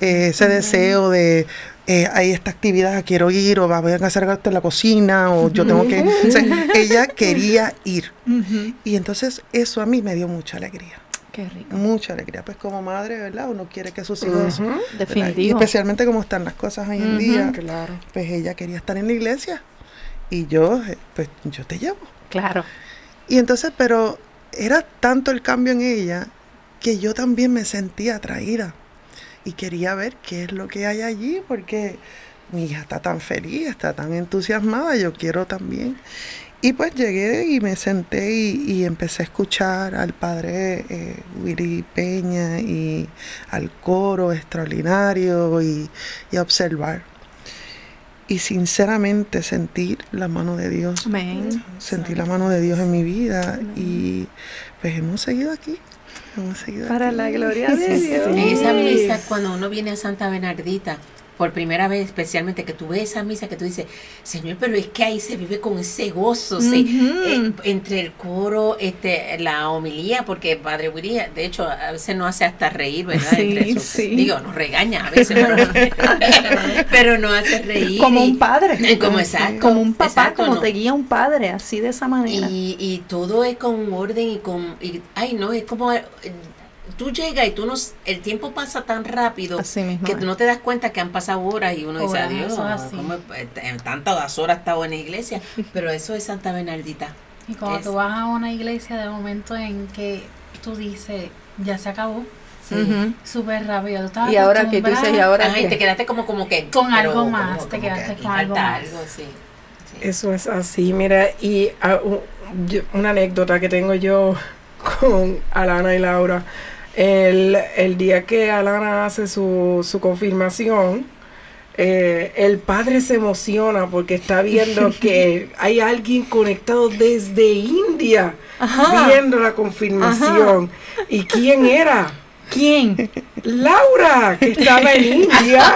eh, ese deseo de, eh, hay esta actividad, quiero ir, o voy a hacer en la cocina, o yo tengo que... o sea, ella quería ir. Y entonces eso a mí me dio mucha alegría, Qué rico. mucha alegría. Pues como madre, ¿verdad? Uno quiere que sus hijos... Y Definitivo. especialmente como están las cosas hoy en día, Claro. pues ella quería estar en la iglesia. Y yo, eh, pues yo te llevo. Claro. Y entonces, pero era tanto el cambio en ella que yo también me sentía atraída y quería ver qué es lo que hay allí, porque mi hija está tan feliz, está tan entusiasmada, yo quiero también. Y pues llegué y me senté y, y empecé a escuchar al padre eh, Willy Peña y al coro extraordinario y, y a observar. Y sinceramente sentir la mano de Dios Amén. sentí la mano de Dios en mi vida y pues hemos seguido aquí. Para la gloria de Dios. En esa misa, cuando uno viene a Santa Bernardita, por primera vez, especialmente que tú ves esa misa que tú dices, Señor, pero es que ahí se vive con ese gozo, se- eh, entre el coro, este, la homilía, porque Padre Willy, de hecho, a veces no hace hasta reír, ¿verdad? Sí, Entre sí. Digo, nos regaña a veces, pero, pero no hace reír. Como un padre. Como exacto. Como un papá, exacto, como no. te guía un padre, así de esa manera. Y, y todo es con orden y con... y- ay, no, es como... tú llegas y tú no... El tiempo pasa tan rápido Así mismo que es. tú no te das cuenta que han pasado horas y uno dice, adiós, eso es así. ¿cómo es- eh, en tantas horas he estado en la iglesia. Pero eso es Santa Bernardita. Y cuando Es- tú vas a una iglesia, de momento en que tú dices, ya se acabó, Ujú. súper rápido. Tú Y ahora que tú dices, y ahora Ajá, y te quedaste como, como que... Con pero algo como- más, como te que quedaste con algo más. algo, sí. Sí. Eso es así, mira, y ah, yo- una anécdota que tengo yo con Alana y Laura. El, el día que Alana hace su, su confirmación, eh, el padre se emociona porque está viendo que hay alguien conectado desde India Ajá. viendo la confirmación. ¿Y quién era? ¿Quién? Laura, que estaba en India.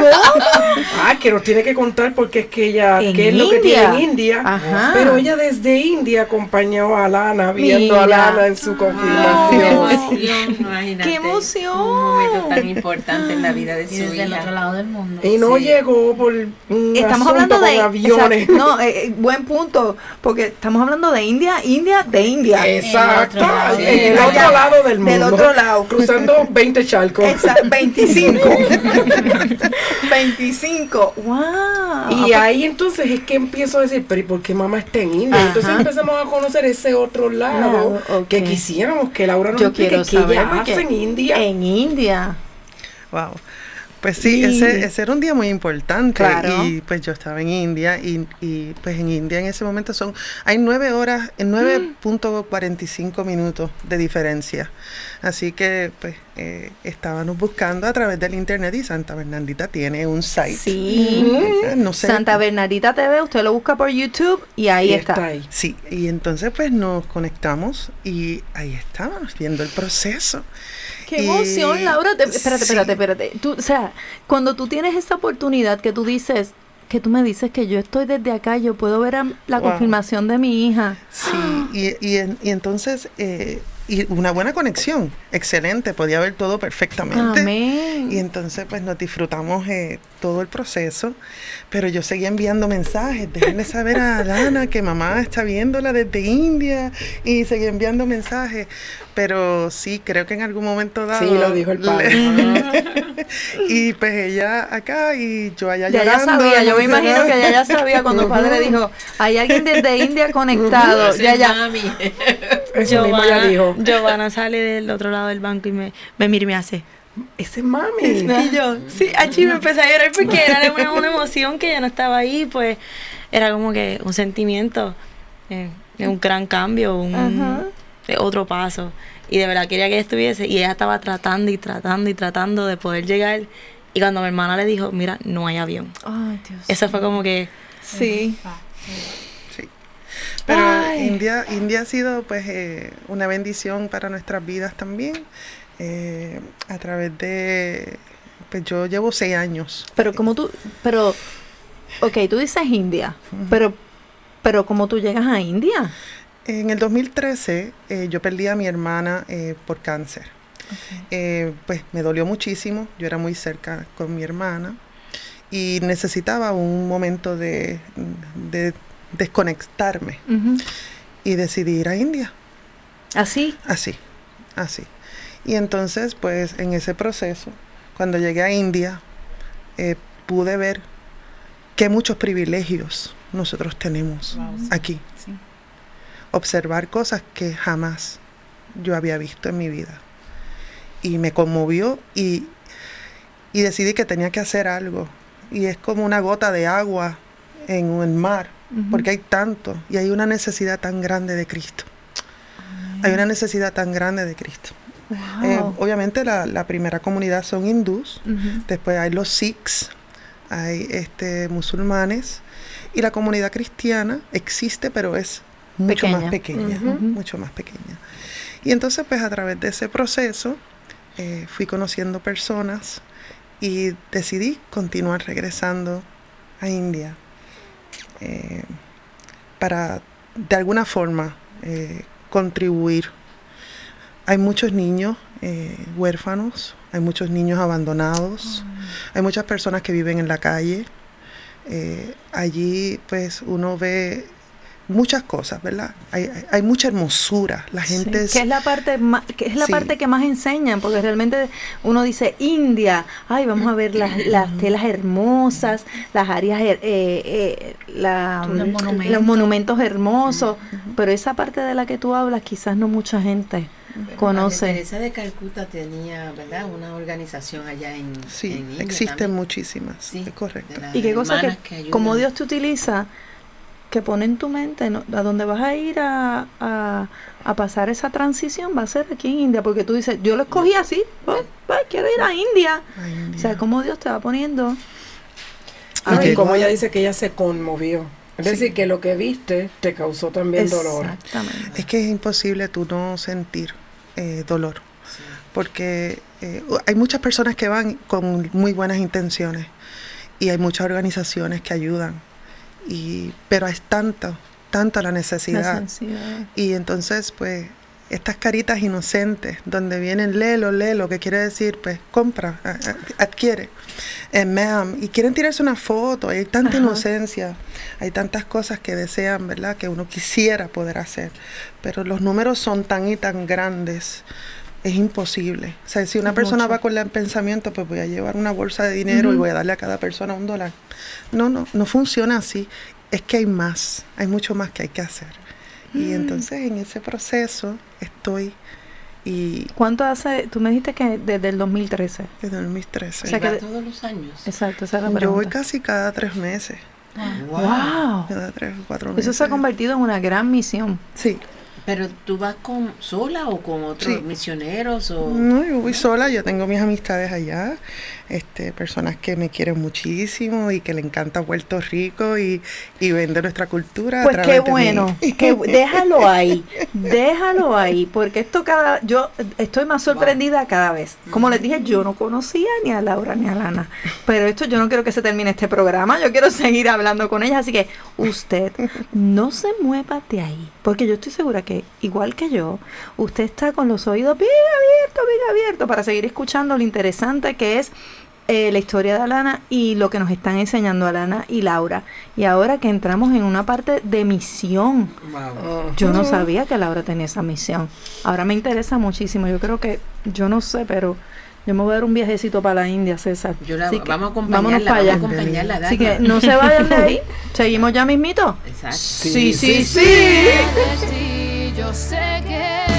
Ah, que nos tiene que contar porque es que ella, ¿En qué es lo que tiene en India? Ajá. Pero ella desde India acompañó a Lana viendo a. Lana en su Qué confirmación. emoción, imagínate. ¡Qué emoción! Un momento tan importante en la vida de Y su el otro lado del mundo. Y no Sí. llegó por un Estamos hablando con de aviones. exacto, no, eh, eh, buen punto, porque estamos hablando de India, India de India. Exacto, En el otro lado. en el Allá, otro lado del mundo. Del otro lado. Cruzando 20 charcos. Exacto, 25. 25. Wow. Y ahí entonces es que empiezo a decir, pero ¿y por qué mamá está en India? Ajá. Entonces empezamos a conocer ese otro lado que quisiéramos que Laura nos Yo explique quiero qué saber ella hace en India. En India. Wow. Pues sí, Y- ese, ese era un día muy importante. Claro. Y pues yo estaba en India y, y, pues en India en ese momento son, hay nueve horas, en 9.45 minutos de diferencia. Así que pues eh, estábamos buscando a través del internet y Santa Bernardita tiene un site. Sí. No sé. Santa Bernardita TV, usted lo busca por YouTube y ahí Y está. está ahí. Sí, y entonces pues nos conectamos y ahí estábamos viendo el proceso. Qué emoción, Laura. Te- espérate, sí. espérate, espérate. Tú, o sea, cuando tú tienes esa oportunidad que tú dices, que tú me dices que yo estoy desde acá, yo puedo ver a- la Wow. confirmación de mi hija. Sí, y, y, y entonces, eh, y una buena conexión, excelente, podía ver todo perfectamente. Amén. Y entonces, pues nos disfrutamos eh, todo el proceso, pero yo seguía enviando mensajes, déjenle saber a Lana que mamá está viéndola desde India, y seguía enviando mensajes, pero sí, creo que en algún momento dado... Sí, lo dijo el padre. le- y pues ella acá y yo allá Ya ya llorando, sabía, yo me imagino que ella ya sabía cuando el padre dijo, hay alguien desde India conectado. ya, ya. Eso mismo ya dijo. Giovanna sale del otro lado del banco y me, me mira y me hace. Ese es mami. Y yo, sí, allí me empecé a llorar porque era una, una emoción que ya no estaba ahí, pues era como que un sentimiento, eh, un gran cambio, un Ajá. otro paso. Y de verdad quería que ella estuviese y ella estaba tratando y tratando y tratando de poder llegar. Y cuando mi hermana le dijo, mira, no hay avión. Ay, Dios. Eso fue como que, Sí. Sí. Pero Ay. India, India ha sido pues eh, una bendición para nuestras vidas también. eh, a través de, pues yo llevo seis años. Pero como tú, pero, ok, tú dices India, pero, pero como tú llegas a India. En el 2013 eh, yo perdí a mi hermana eh, por cáncer. Eh, pues me dolió muchísimo, yo era muy cerca con mi hermana y necesitaba un momento de, de desconectarme y decidí ir a India. Así. Así, así. Y entonces, pues en ese proceso, cuando llegué a India, eh, pude ver qué muchos privilegios nosotros tenemos aquí. Sí. Observar cosas que jamás yo había visto en mi vida. Y me conmovió y, y decidí que tenía que hacer algo. Y es como una gota de agua en el mar, porque hay tanto y hay una necesidad tan grande de Cristo. Hay una necesidad tan grande de Cristo. Eh, obviamente la, la primera comunidad son hindús, después hay los sikhs, hay este, musulmanes y la comunidad cristiana existe pero es mucho Pequeña. más pequeña, Ujú. mucho más pequeña. Y entonces pues a través de ese proceso eh, fui conociendo personas y decidí continuar regresando a India eh, para de alguna forma eh, contribuir. Hay muchos niños eh, huérfanos, hay muchos niños abandonados, hay muchas personas que viven en la calle. Allí pues uno ve muchas cosas, ¿verdad? Hay, hay- hay mucha hermosura. La gente Sí, es... que es la parte más, que es la Sí. parte que más enseñan, porque realmente uno dice India, ay, vamos a ver las, las telas hermosas, las áreas, eh, eh, la- Los monumentos. los monumentos hermosos, pero esa parte de la que tú hablas quizás no mucha gente conoce. Madre Teresa de Calcuta tenía, ¿verdad? Una organización allá en, Sí, en India existen también. muchísimas, Sí, es correcto. Y qué cosa que, ayudan. como Dios te utiliza, que pone en tu mente, ¿no? a donde vas a ir a, a- a pasar esa transición va a ser aquí en India, porque tú dices, yo lo escogí así, oh, pues, quiero ir a India. A India. O sea, como Dios te va poniendo. Y como ella dice que ella se conmovió. Es decir, que lo que viste te causó también dolor. Exactamente. Es que es imposible tú no sentir eh, dolor, porque eh, hay muchas personas que van con muy buenas intenciones y hay muchas organizaciones que ayudan, y, pero es tanto, tanta la necesidad. sensibilidad. Y entonces, pues, estas caritas inocentes, donde vienen léelo, léelo, que quiere decir, pues, compra, adquiere, eh, ma'am, y quieren tirarse una foto, hay tanta Ajá. inocencia, hay tantas cosas que desean, ¿verdad?, que uno quisiera poder hacer, pero los números son tan y tan grandes. Es imposible. O sea, si una persona Mucho. va con el pensamiento, pues voy a llevar una bolsa de dinero y voy a darle a cada persona un dólar. No, no, no funciona así. Es que hay más, hay mucho más que hay que hacer. Mm. Y entonces en ese proceso estoy y ¿Cuánto hace? Tú me dijiste que desde el 2013. desde el 2013. O sea que- todos los años. Exacto, esa es la Yo voy casi cada tres meses, ¡Wow! cada tres o cuatro meses. Eso se ha convertido en una gran misión. Sí, Pero tú vas con sola o con otros Sí. misioneros o no, yo voy sola, yo tengo mis amistades allá, este, personas que me quieren muchísimo y que le encanta Puerto Rico y, y ven de nuestra cultura. a Pues qué de bueno, que déjalo ahí, déjalo ahí, porque esto cada, yo estoy más sorprendida cada vez. Como les dije, yo no conocía ni a Laura ni a Lana, pero esto yo no quiero que se termine este programa, yo quiero seguir hablando con ellas, así que usted no se mueva de ahí, porque yo estoy segura que igual que yo, usted está con los oídos bien abiertos, bien abiertos para seguir escuchando lo interesante que es eh, la historia de Alana y lo que nos están enseñando Alana y Laura. Y ahora que entramos en una parte de misión, yo no sabía que Laura tenía esa misión. Ahora me interesa muchísimo. Yo creo que, yo no sé, pero yo me voy a dar un viajecito para la India, César. yo la, Así que vamos a acompañarla, para vamos a allá. acompañarla. Así que no se vayan de ahí. Seguimos ya mismito. Exacto. Sí, sí, sí. Yo sé que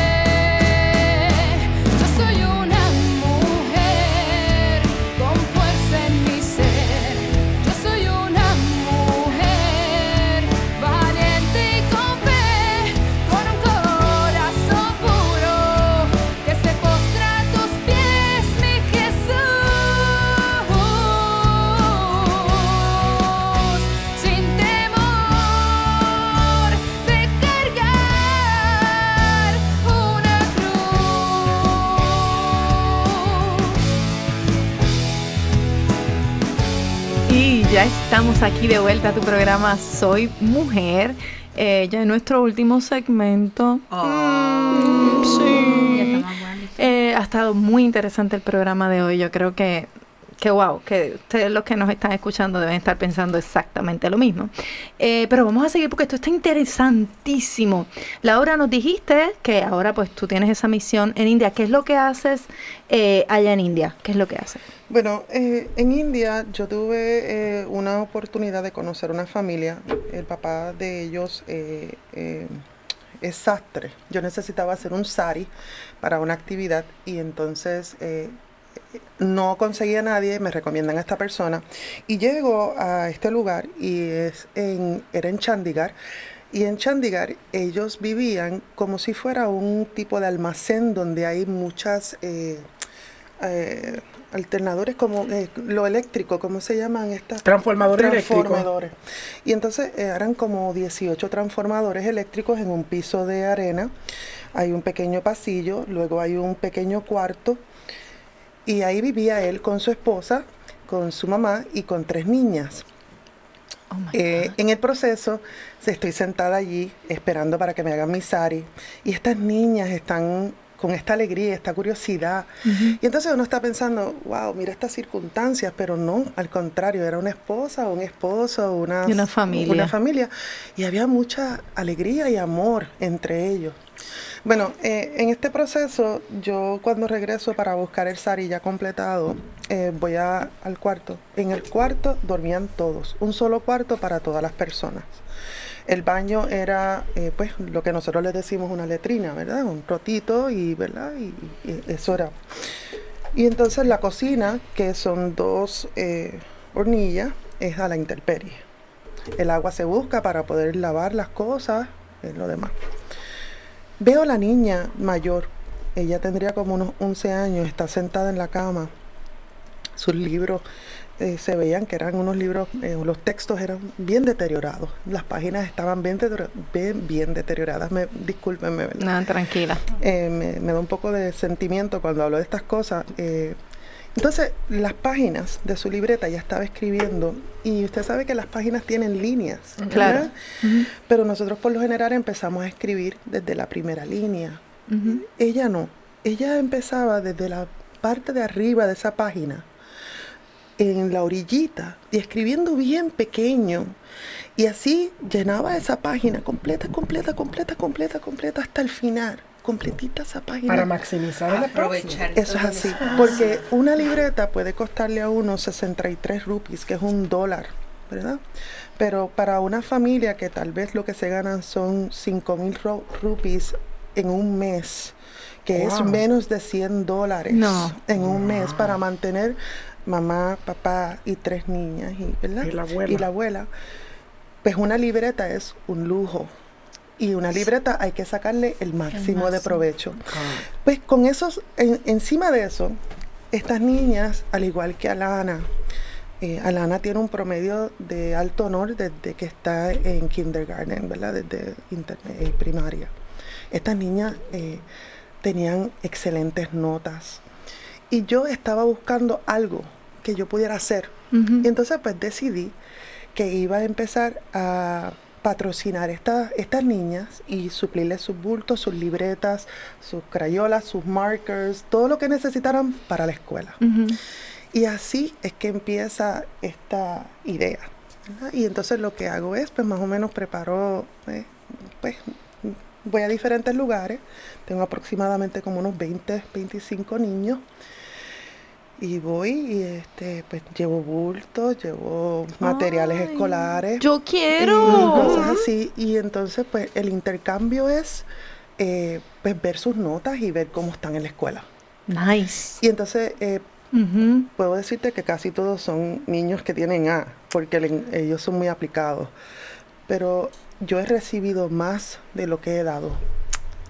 estamos aquí de vuelta a tu programa Soy Mujer. Eh, ya en nuestro último segmento. Mm, sí. Ya. Eh, ha estado muy interesante el programa de hoy. Yo creo que, que wow, que ustedes los que nos están escuchando deben estar pensando exactamente lo mismo. Eh, pero vamos a seguir porque esto está interesantísimo. Laura, nos dijiste que ahora pues tú tienes esa misión en India. ¿Qué es lo que haces eh, allá en India? ¿Qué es lo que haces? Bueno, eh, en India yo tuve una oportunidad de conocer una familia. El papá de ellos es sastre. Yo necesitaba hacer un sari para una actividad y entonces no conseguía a nadie, me recomiendan a esta persona y llego a este lugar y es en, era en Chandigarh. Y en Chandigarh ellos vivían como si fuera un tipo de almacén donde hay muchas eh, eh, alternadores como eh, lo eléctrico, ¿cómo se llaman estas? Transformadores eléctricos. Transformadores. Y entonces eh, eran como 18 transformadores eléctricos en un piso de arena. Hay un pequeño pasillo, luego hay un pequeño cuarto. Y ahí vivía él con su esposa, con su mamá y con tres niñas. Oh Eh, en el proceso, estoy sentada allí esperando para que me hagan mi sari y estas niñas están con esta alegría, esta curiosidad. Y entonces uno está pensando, wow, mira estas circunstancias, pero no, al contrario, era una esposa, un esposo, una, Y una familia. Una familia. Y había mucha alegría y amor entre ellos. Bueno, eh, en este proceso, yo cuando regreso para buscar el sari ya completado, eh, voy al cuarto. En el cuarto dormían todos, un solo cuarto para todas las personas. El baño era, eh, pues, lo que nosotros le decimos una letrina, ¿verdad? Un rotito y, ¿verdad? Y, y eso era. Y entonces la cocina, que son dos eh, hornillas, es a la intemperie. El agua se busca para poder lavar las cosas, eh, lo demás. Veo a la niña mayor, ella tendría como unos 11 años, está sentada en la cama. Sus libros eh, se veían que eran unos libros, eh, los textos eran bien deteriorados, las páginas estaban bien, bien, bien deterioradas. Me, discúlpenme, ¿verdad? Nada, tranquila. Eh, me, me da un poco de sentimiento cuando hablo de estas cosas. Entonces, las páginas de su libreta ya estaba escribiendo y usted sabe que las páginas tienen líneas, ¿verdad? Claro. Pero nosotros por lo general empezamos a escribir desde la primera línea. Ella no, ella empezaba desde la parte de arriba de esa página, en la orillita, y escribiendo bien pequeño. Y así llenaba esa página completa, completa, completa, completa, completa, hasta el final. Completita esa página. Para maximizar el. Aprovechar Eso es así, porque una libreta puede costarle a uno 63 rupees, que es un dólar, ¿verdad? Pero para una familia que tal vez lo que se ganan son 5 mil rupees en un mes, que es menos de 100 dólares No. en un mes para mantener mamá, papá y tres niñas, y, ¿verdad? Y la abuela. Y la abuela. Pues una libreta es un lujo. Y una libreta hay que sacarle el máximo de máximo. provecho. Pues con esos, en- encima de eso, estas niñas, al igual que Alana, eh, Alana tiene un promedio de alto honor desde que está en kindergarten, ¿verdad? Desde eh, primaria. Estas niñas eh, tenían excelentes notas. Y yo estaba buscando algo que yo pudiera hacer. Y entonces pues decidí que iba a empezar a patrocinar esta- estas niñas y suplirles sus bultos, sus libretas, sus crayolas, sus markers, todo lo que necesitaran para la escuela. Y así es que empieza esta idea. ¿verdad? Y entonces lo que hago es, pues más o menos preparo, eh, pues voy a diferentes lugares, tengo aproximadamente como unos 20, 25 niños. Y voy y este, pues llevo bultos, llevo materiales escolares. Yo y quiero. cosas así. Y entonces, pues, el intercambio es eh, pues, ver sus notas y ver cómo están en la escuela. Nice. Y entonces, eh, puedo decirte que casi todos son niños que tienen A, porque le- ellos son muy aplicados. Pero yo he recibido más de lo que he dado.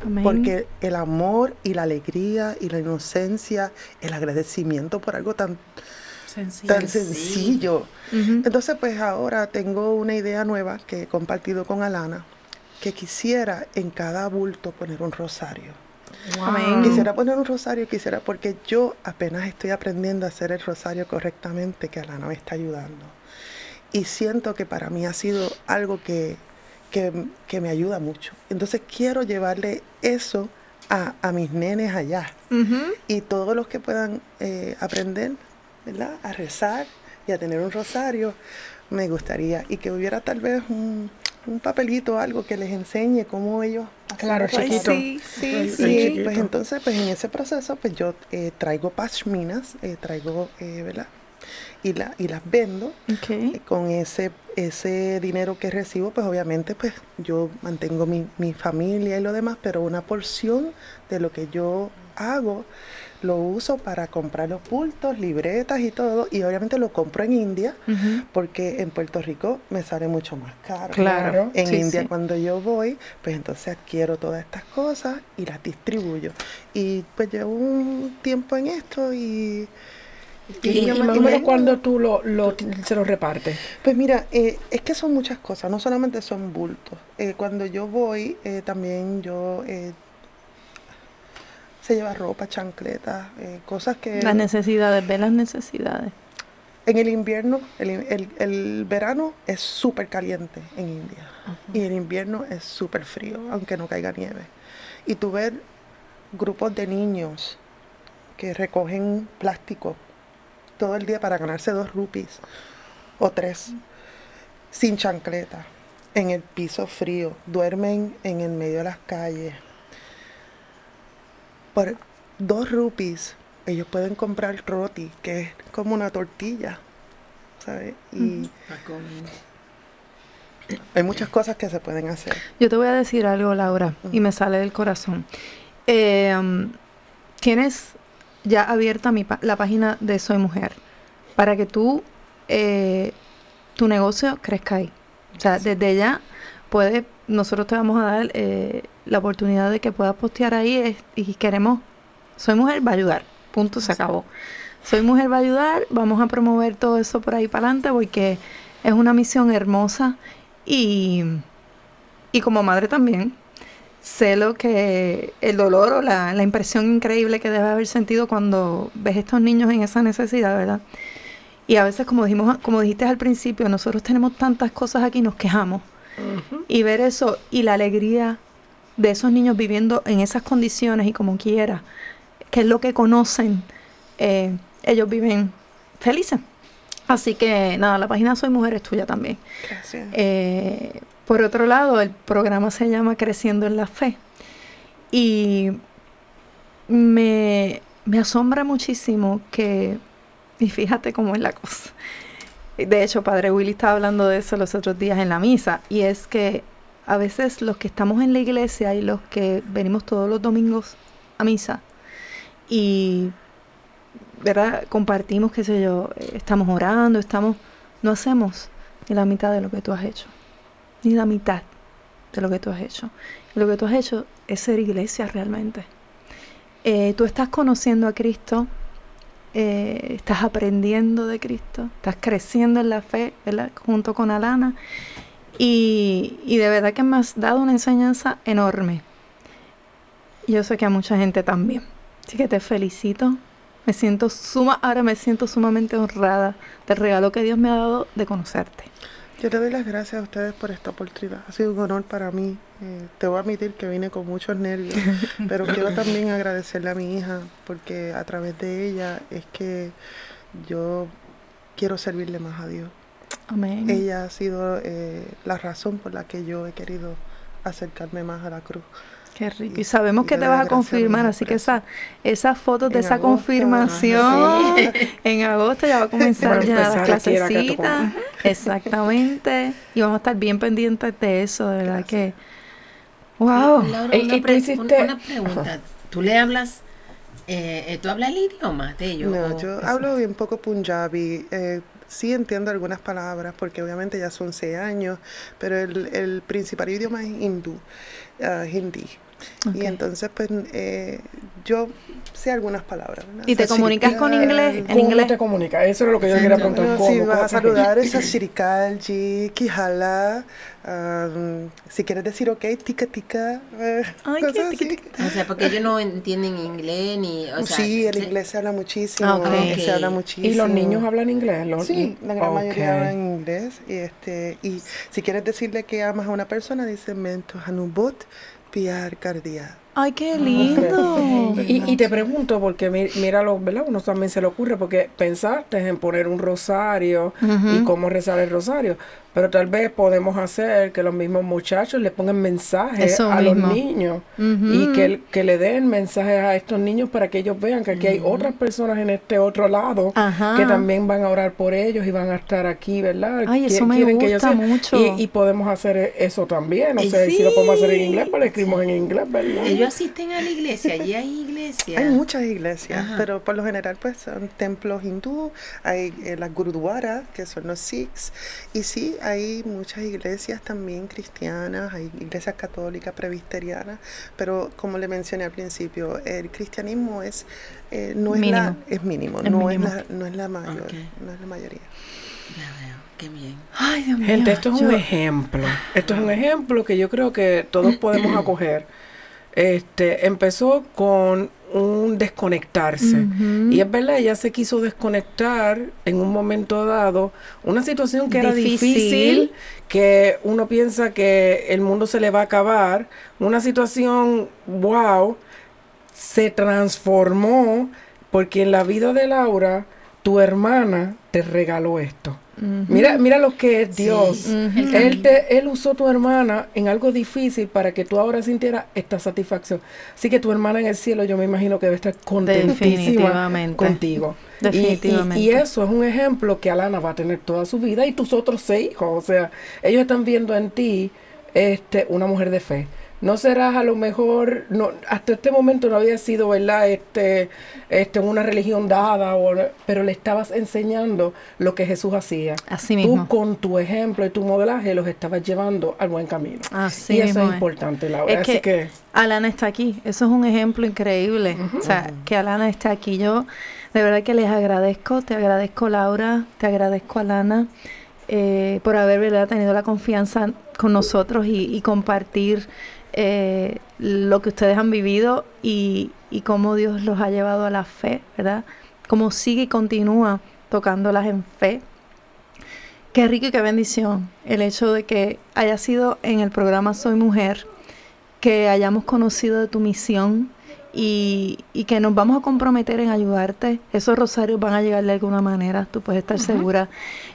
Amén. Porque el amor y la alegría y la inocencia, el agradecimiento por algo tan, Sencillo. tan sencillo. Entonces, pues ahora tengo una idea nueva que he compartido con Alana, que quisiera en cada bulto poner un rosario. Quisiera poner un rosario, quisiera, porque yo apenas estoy aprendiendo a hacer el rosario correctamente, que Alana me está ayudando. Y siento que para mí ha sido algo que, que, que me ayuda mucho. Entonces quiero llevarle eso a, a mis nenes allá. Y todos los que puedan eh, aprender, ¿verdad? A rezar y a tener un rosario, me gustaría. Y que hubiera tal vez un, un papelito, algo que les enseñe cómo ellos... Claro, chiquito. Sí, sí, Y sí. pues entonces, pues en ese proceso, pues yo eh, traigo pashminas, eh, traigo, eh, ¿verdad? Y, la, y las vendo. Eh, Con ese, ese dinero que recibo, pues obviamente, pues yo mantengo mi, mi familia y lo demás, pero una porción de lo que yo hago lo uso para comprar los bultos, libretas y todo. Y obviamente lo compro en India, porque en Puerto Rico me sale mucho más caro. Claro. En Sí, India sí. cuando yo voy, pues entonces adquiero todas estas cosas y las distribuyo. Y pues llevo un tiempo en esto y... Y, y más y o menos cuando tú lo, lo- se lo repartes. Pues mira, eh, es que son muchas cosas, no solamente son bultos. Eh, cuando yo voy, eh, también yo... se lleva ropa, chancletas, cosas que... Las necesidades, ve las necesidades. En el invierno, el, el- el verano es súper caliente en India y el invierno es súper frío, aunque no caiga nieve. Y tú ver grupos de niños que recogen plástico todo el día para ganarse dos rupees o tres, sin chancleta, en el piso frío, duermen en el medio de las calles. Por dos rupees ellos pueden comprar roti, que es como una tortilla, ¿sabes? Y hay muchas cosas que se pueden hacer. Yo te voy a decir algo, Laura, y me sale del corazón. Eh, um, tienes ya abierta mi pa- la página de Soy Mujer para que tú, eh, tu negocio crezca ahí. O sea, desde ya puedes, nosotros te vamos a dar eh, la oportunidad de que puedas postear ahí es- y queremos, Soy Mujer va a ayudar, punto, se acabó. Soy Mujer va a ayudar, vamos a promover todo eso por ahí para adelante porque es una misión hermosa y, y como madre también, sé lo que el dolor o la, la impresión increíble que debe haber sentido cuando ves estos niños en esa necesidad, ¿verdad? Y a veces, como dijimos, como dijiste al principio, nosotros tenemos tantas cosas aquí, nos quejamos. Y ver eso y la alegría de esos niños viviendo en esas condiciones y como quiera, que es lo que conocen, eh, ellos viven felices. Así que nada, la página Soy Mujer es tuya también. Gracias. Eh, por otro lado, el programa se llama Creciendo en la Fe. Y me, asombra muchísimo que, y fíjate cómo es la cosa. De hecho, Padre Willy estaba hablando de eso los otros días en la misa, y es que a veces los que estamos en la iglesia y los que venimos todos los domingos a misa y, ¿verdad? Compartimos, qué sé yo, eh, estamos orando, estamos, no hacemos ni la mitad de lo que tú has hecho, ni la mitad de lo que tú has hecho. Lo que tú has hecho es ser iglesia realmente. Eh, tú estás conociendo a Cristo, eh, estás aprendiendo de Cristo, estás creciendo en la fe, ¿verdad? Junto con Alana. Y, y de verdad que me has dado una enseñanza enorme. Yo sé que a mucha gente también. Así que te felicito. Me siento suma, ahora me siento sumamente honrada del regalo que Dios me ha dado de conocerte. Yo te doy las gracias a ustedes por esta oportunidad. Ha sido un honor para mí. Eh, te voy a admitir que vine con muchos nervios, pero quiero también agradecerle a mi hija porque a través de ella es que yo quiero servirle más a Dios. Amén. Ella ha sido eh, la razón por la que yo he querido acercarme más a la cruz. Qué rico. Y- sabemos que te vas a confirmar, así que esa, esas fotos de En esa agosto, confirmación, en agosto ya va a comenzar ya las clasecitas. Exactamente. Y vamos a estar bien pendientes de eso, de verdad que. ¡Wow! Laura, una, y tú pre- hiciste- una- una pregunta. ¿Tú le hablas, eh, eh, tú hablas el idioma de ellos? No, yo hablo bien poco punjabi. Eh, sí entiendo algunas palabras porque obviamente ya son seis años, pero el, el principal idioma es hindú, ah, hindi. Y entonces, pues, eh, yo sé algunas palabras. ¿verdad? ¿Y te comunicas con inglés? En ¿Cómo inglés. te comunicas? Eso es lo que yo quería preguntar. ¿Cómo? si vas a saludar es Shirikal, Ji, Kihala. um, si quieres decir ok, tica tica. eh, Ay, cosas qué tica, así. O sea, porque ellos no entienden inglés ni... O sea, sí, el se- inglés se habla muchísimo. Ah, ok. Se habla muchísimo. ¿Y los niños hablan inglés? Los- Sí, la gran Ok. mayoría hablan inglés. Y, este, y si quieres decirle que amas a una persona, dice Mento Hanubot Piar Cardia. ¡Ay, qué lindo! Y, y te pregunto, porque míralo, ¿verdad? Uno también se le ocurre, porque pensaste en poner un rosario y cómo rezar el rosario, pero tal vez podemos hacer que los mismos muchachos le pongan mensajes Eso a mismo. los niños y que, que le den mensajes a estos niños para que ellos vean que aquí hay otras personas en este otro lado Ajá. que también van a orar por ellos y van a estar aquí, ¿verdad? Ay, eso me quieren que ellos gusta mucho. Y, y podemos hacer e- eso también, o sea, y si lo podemos hacer en sí, inglés, pues le escribimos en inglés, ¿verdad? Ellos asisten a la iglesia, allí hay iglesia. Hay muchas iglesias, Ajá. pero por lo general pues son templos hindú, hay eh, las gurudwaras, que son los sikhs, y sí, hay muchas iglesias también cristianas, hay iglesias católicas, presbiterianas, pero como le mencioné al principio, el cristianismo es, eh, no es, la, Mínimo. es mínimo, Es no, mínimo. Es la, no es la mayor, no es la mayoría. Ya veo, qué bien. Ay, Dios mío. Gente, esto es un ejemplo. Esto es un ejemplo que yo creo que todos podemos acoger. Este, empezó con un desconectarse. Y es verdad, ella se quiso desconectar en un momento dado. Una situación que era Difícil. difícil, que uno piensa que el mundo se le va a acabar. Una situación, wow, se transformó porque en la vida de Laura, tu hermana te regaló esto. Mira, mira lo que es Dios. Él, te, él usó tu hermana en algo difícil para que tú ahora sintieras esta satisfacción. Así que tu hermana en el cielo, yo me imagino que debe estar contentísima Definitivamente. contigo. Y- y- Definitivamente. Y, eso es un ejemplo que Alana va a tener toda su vida y tus otros seis hijos. O sea, ellos están viendo en ti este, una mujer de fe. No serás a lo mejor, no, hasta este momento no había sido, ¿verdad? Este, este, una religión dada, o, pero le estabas enseñando lo que Jesús hacía. Así mismo. Tú con tu ejemplo y tu modelaje los estabas llevando al buen camino. Así y eso mismo es es. importante, Laura. Es Así que, que, Alana está aquí. Eso es un ejemplo increíble. O sea, que Alana está aquí. Yo de verdad que les agradezco. Te agradezco, Laura. Te agradezco, Alana, eh, por haber ¿verdad? tenido la confianza con nosotros y, y compartir eh, lo que ustedes han vivido y, y cómo Dios los ha llevado a la fe, ¿verdad? Cómo sigue y continúa tocándolas en fe. Qué rico y qué bendición el hecho de que haya sido en el programa Soy Mujer, que hayamos conocido de tu misión y, y que nos vamos a comprometer en ayudarte. Esos rosarios van a llegar de alguna manera, tú puedes estar segura.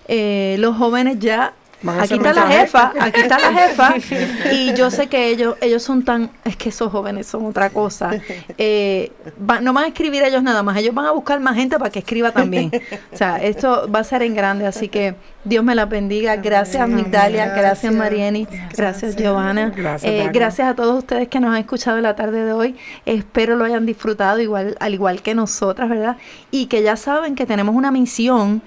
Eh, los jóvenes ya Aquí está la jefa, aquí está la jefa. Y yo sé que ellos, ellos son tan, es que esos jóvenes son otra cosa. Eh, va- no van a escribir ellos nada más, ellos van a buscar más gente para que escriba también. O sea, esto va a ser en grande, así que Dios me la bendiga. Gracias, Migdalia, gracias. Marieni, gracias, Giovanna. Gracias, Eh, gracias a todos ustedes que nos han escuchado en la tarde de hoy. Espero lo hayan disfrutado igual, al igual que nosotras, ¿verdad? Y que ya saben que tenemos una misión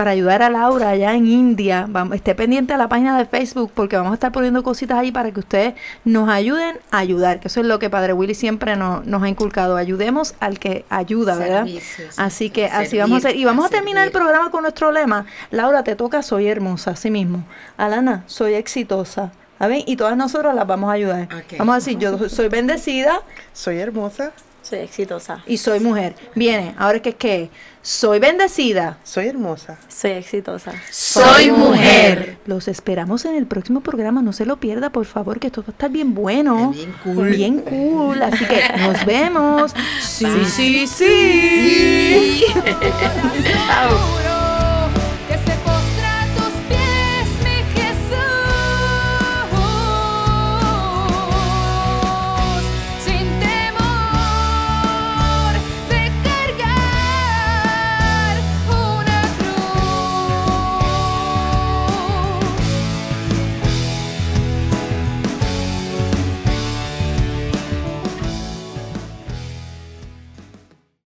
para ayudar a Laura allá en India. Vamos, esté pendiente a la página de Facebook porque vamos a estar poniendo cositas ahí para que ustedes nos ayuden a ayudar, que eso es lo que Padre Willy siempre nos, nos ha inculcado. Ayudemos al que ayuda, ¿verdad? Servicios. Así que así vamos a hacer. Y vamos a a terminar el programa con nuestro lema. Laura, te toca, soy hermosa, así mismo. Alana, soy exitosa. A ver, y todas nosotras las vamos a ayudar. Vamos a decir, yo soy bendecida Soy hermosa, Soy exitosa. y soy mujer. Viene, ahora es que es que soy bendecida. soy hermosa. Soy exitosa. Soy mujer. Los esperamos en el próximo programa, no se lo pierda, por favor, que esto va a estar bien bueno. Bien cool. Bien cool. Así que nos vemos. Sí, sí, sí. Sí.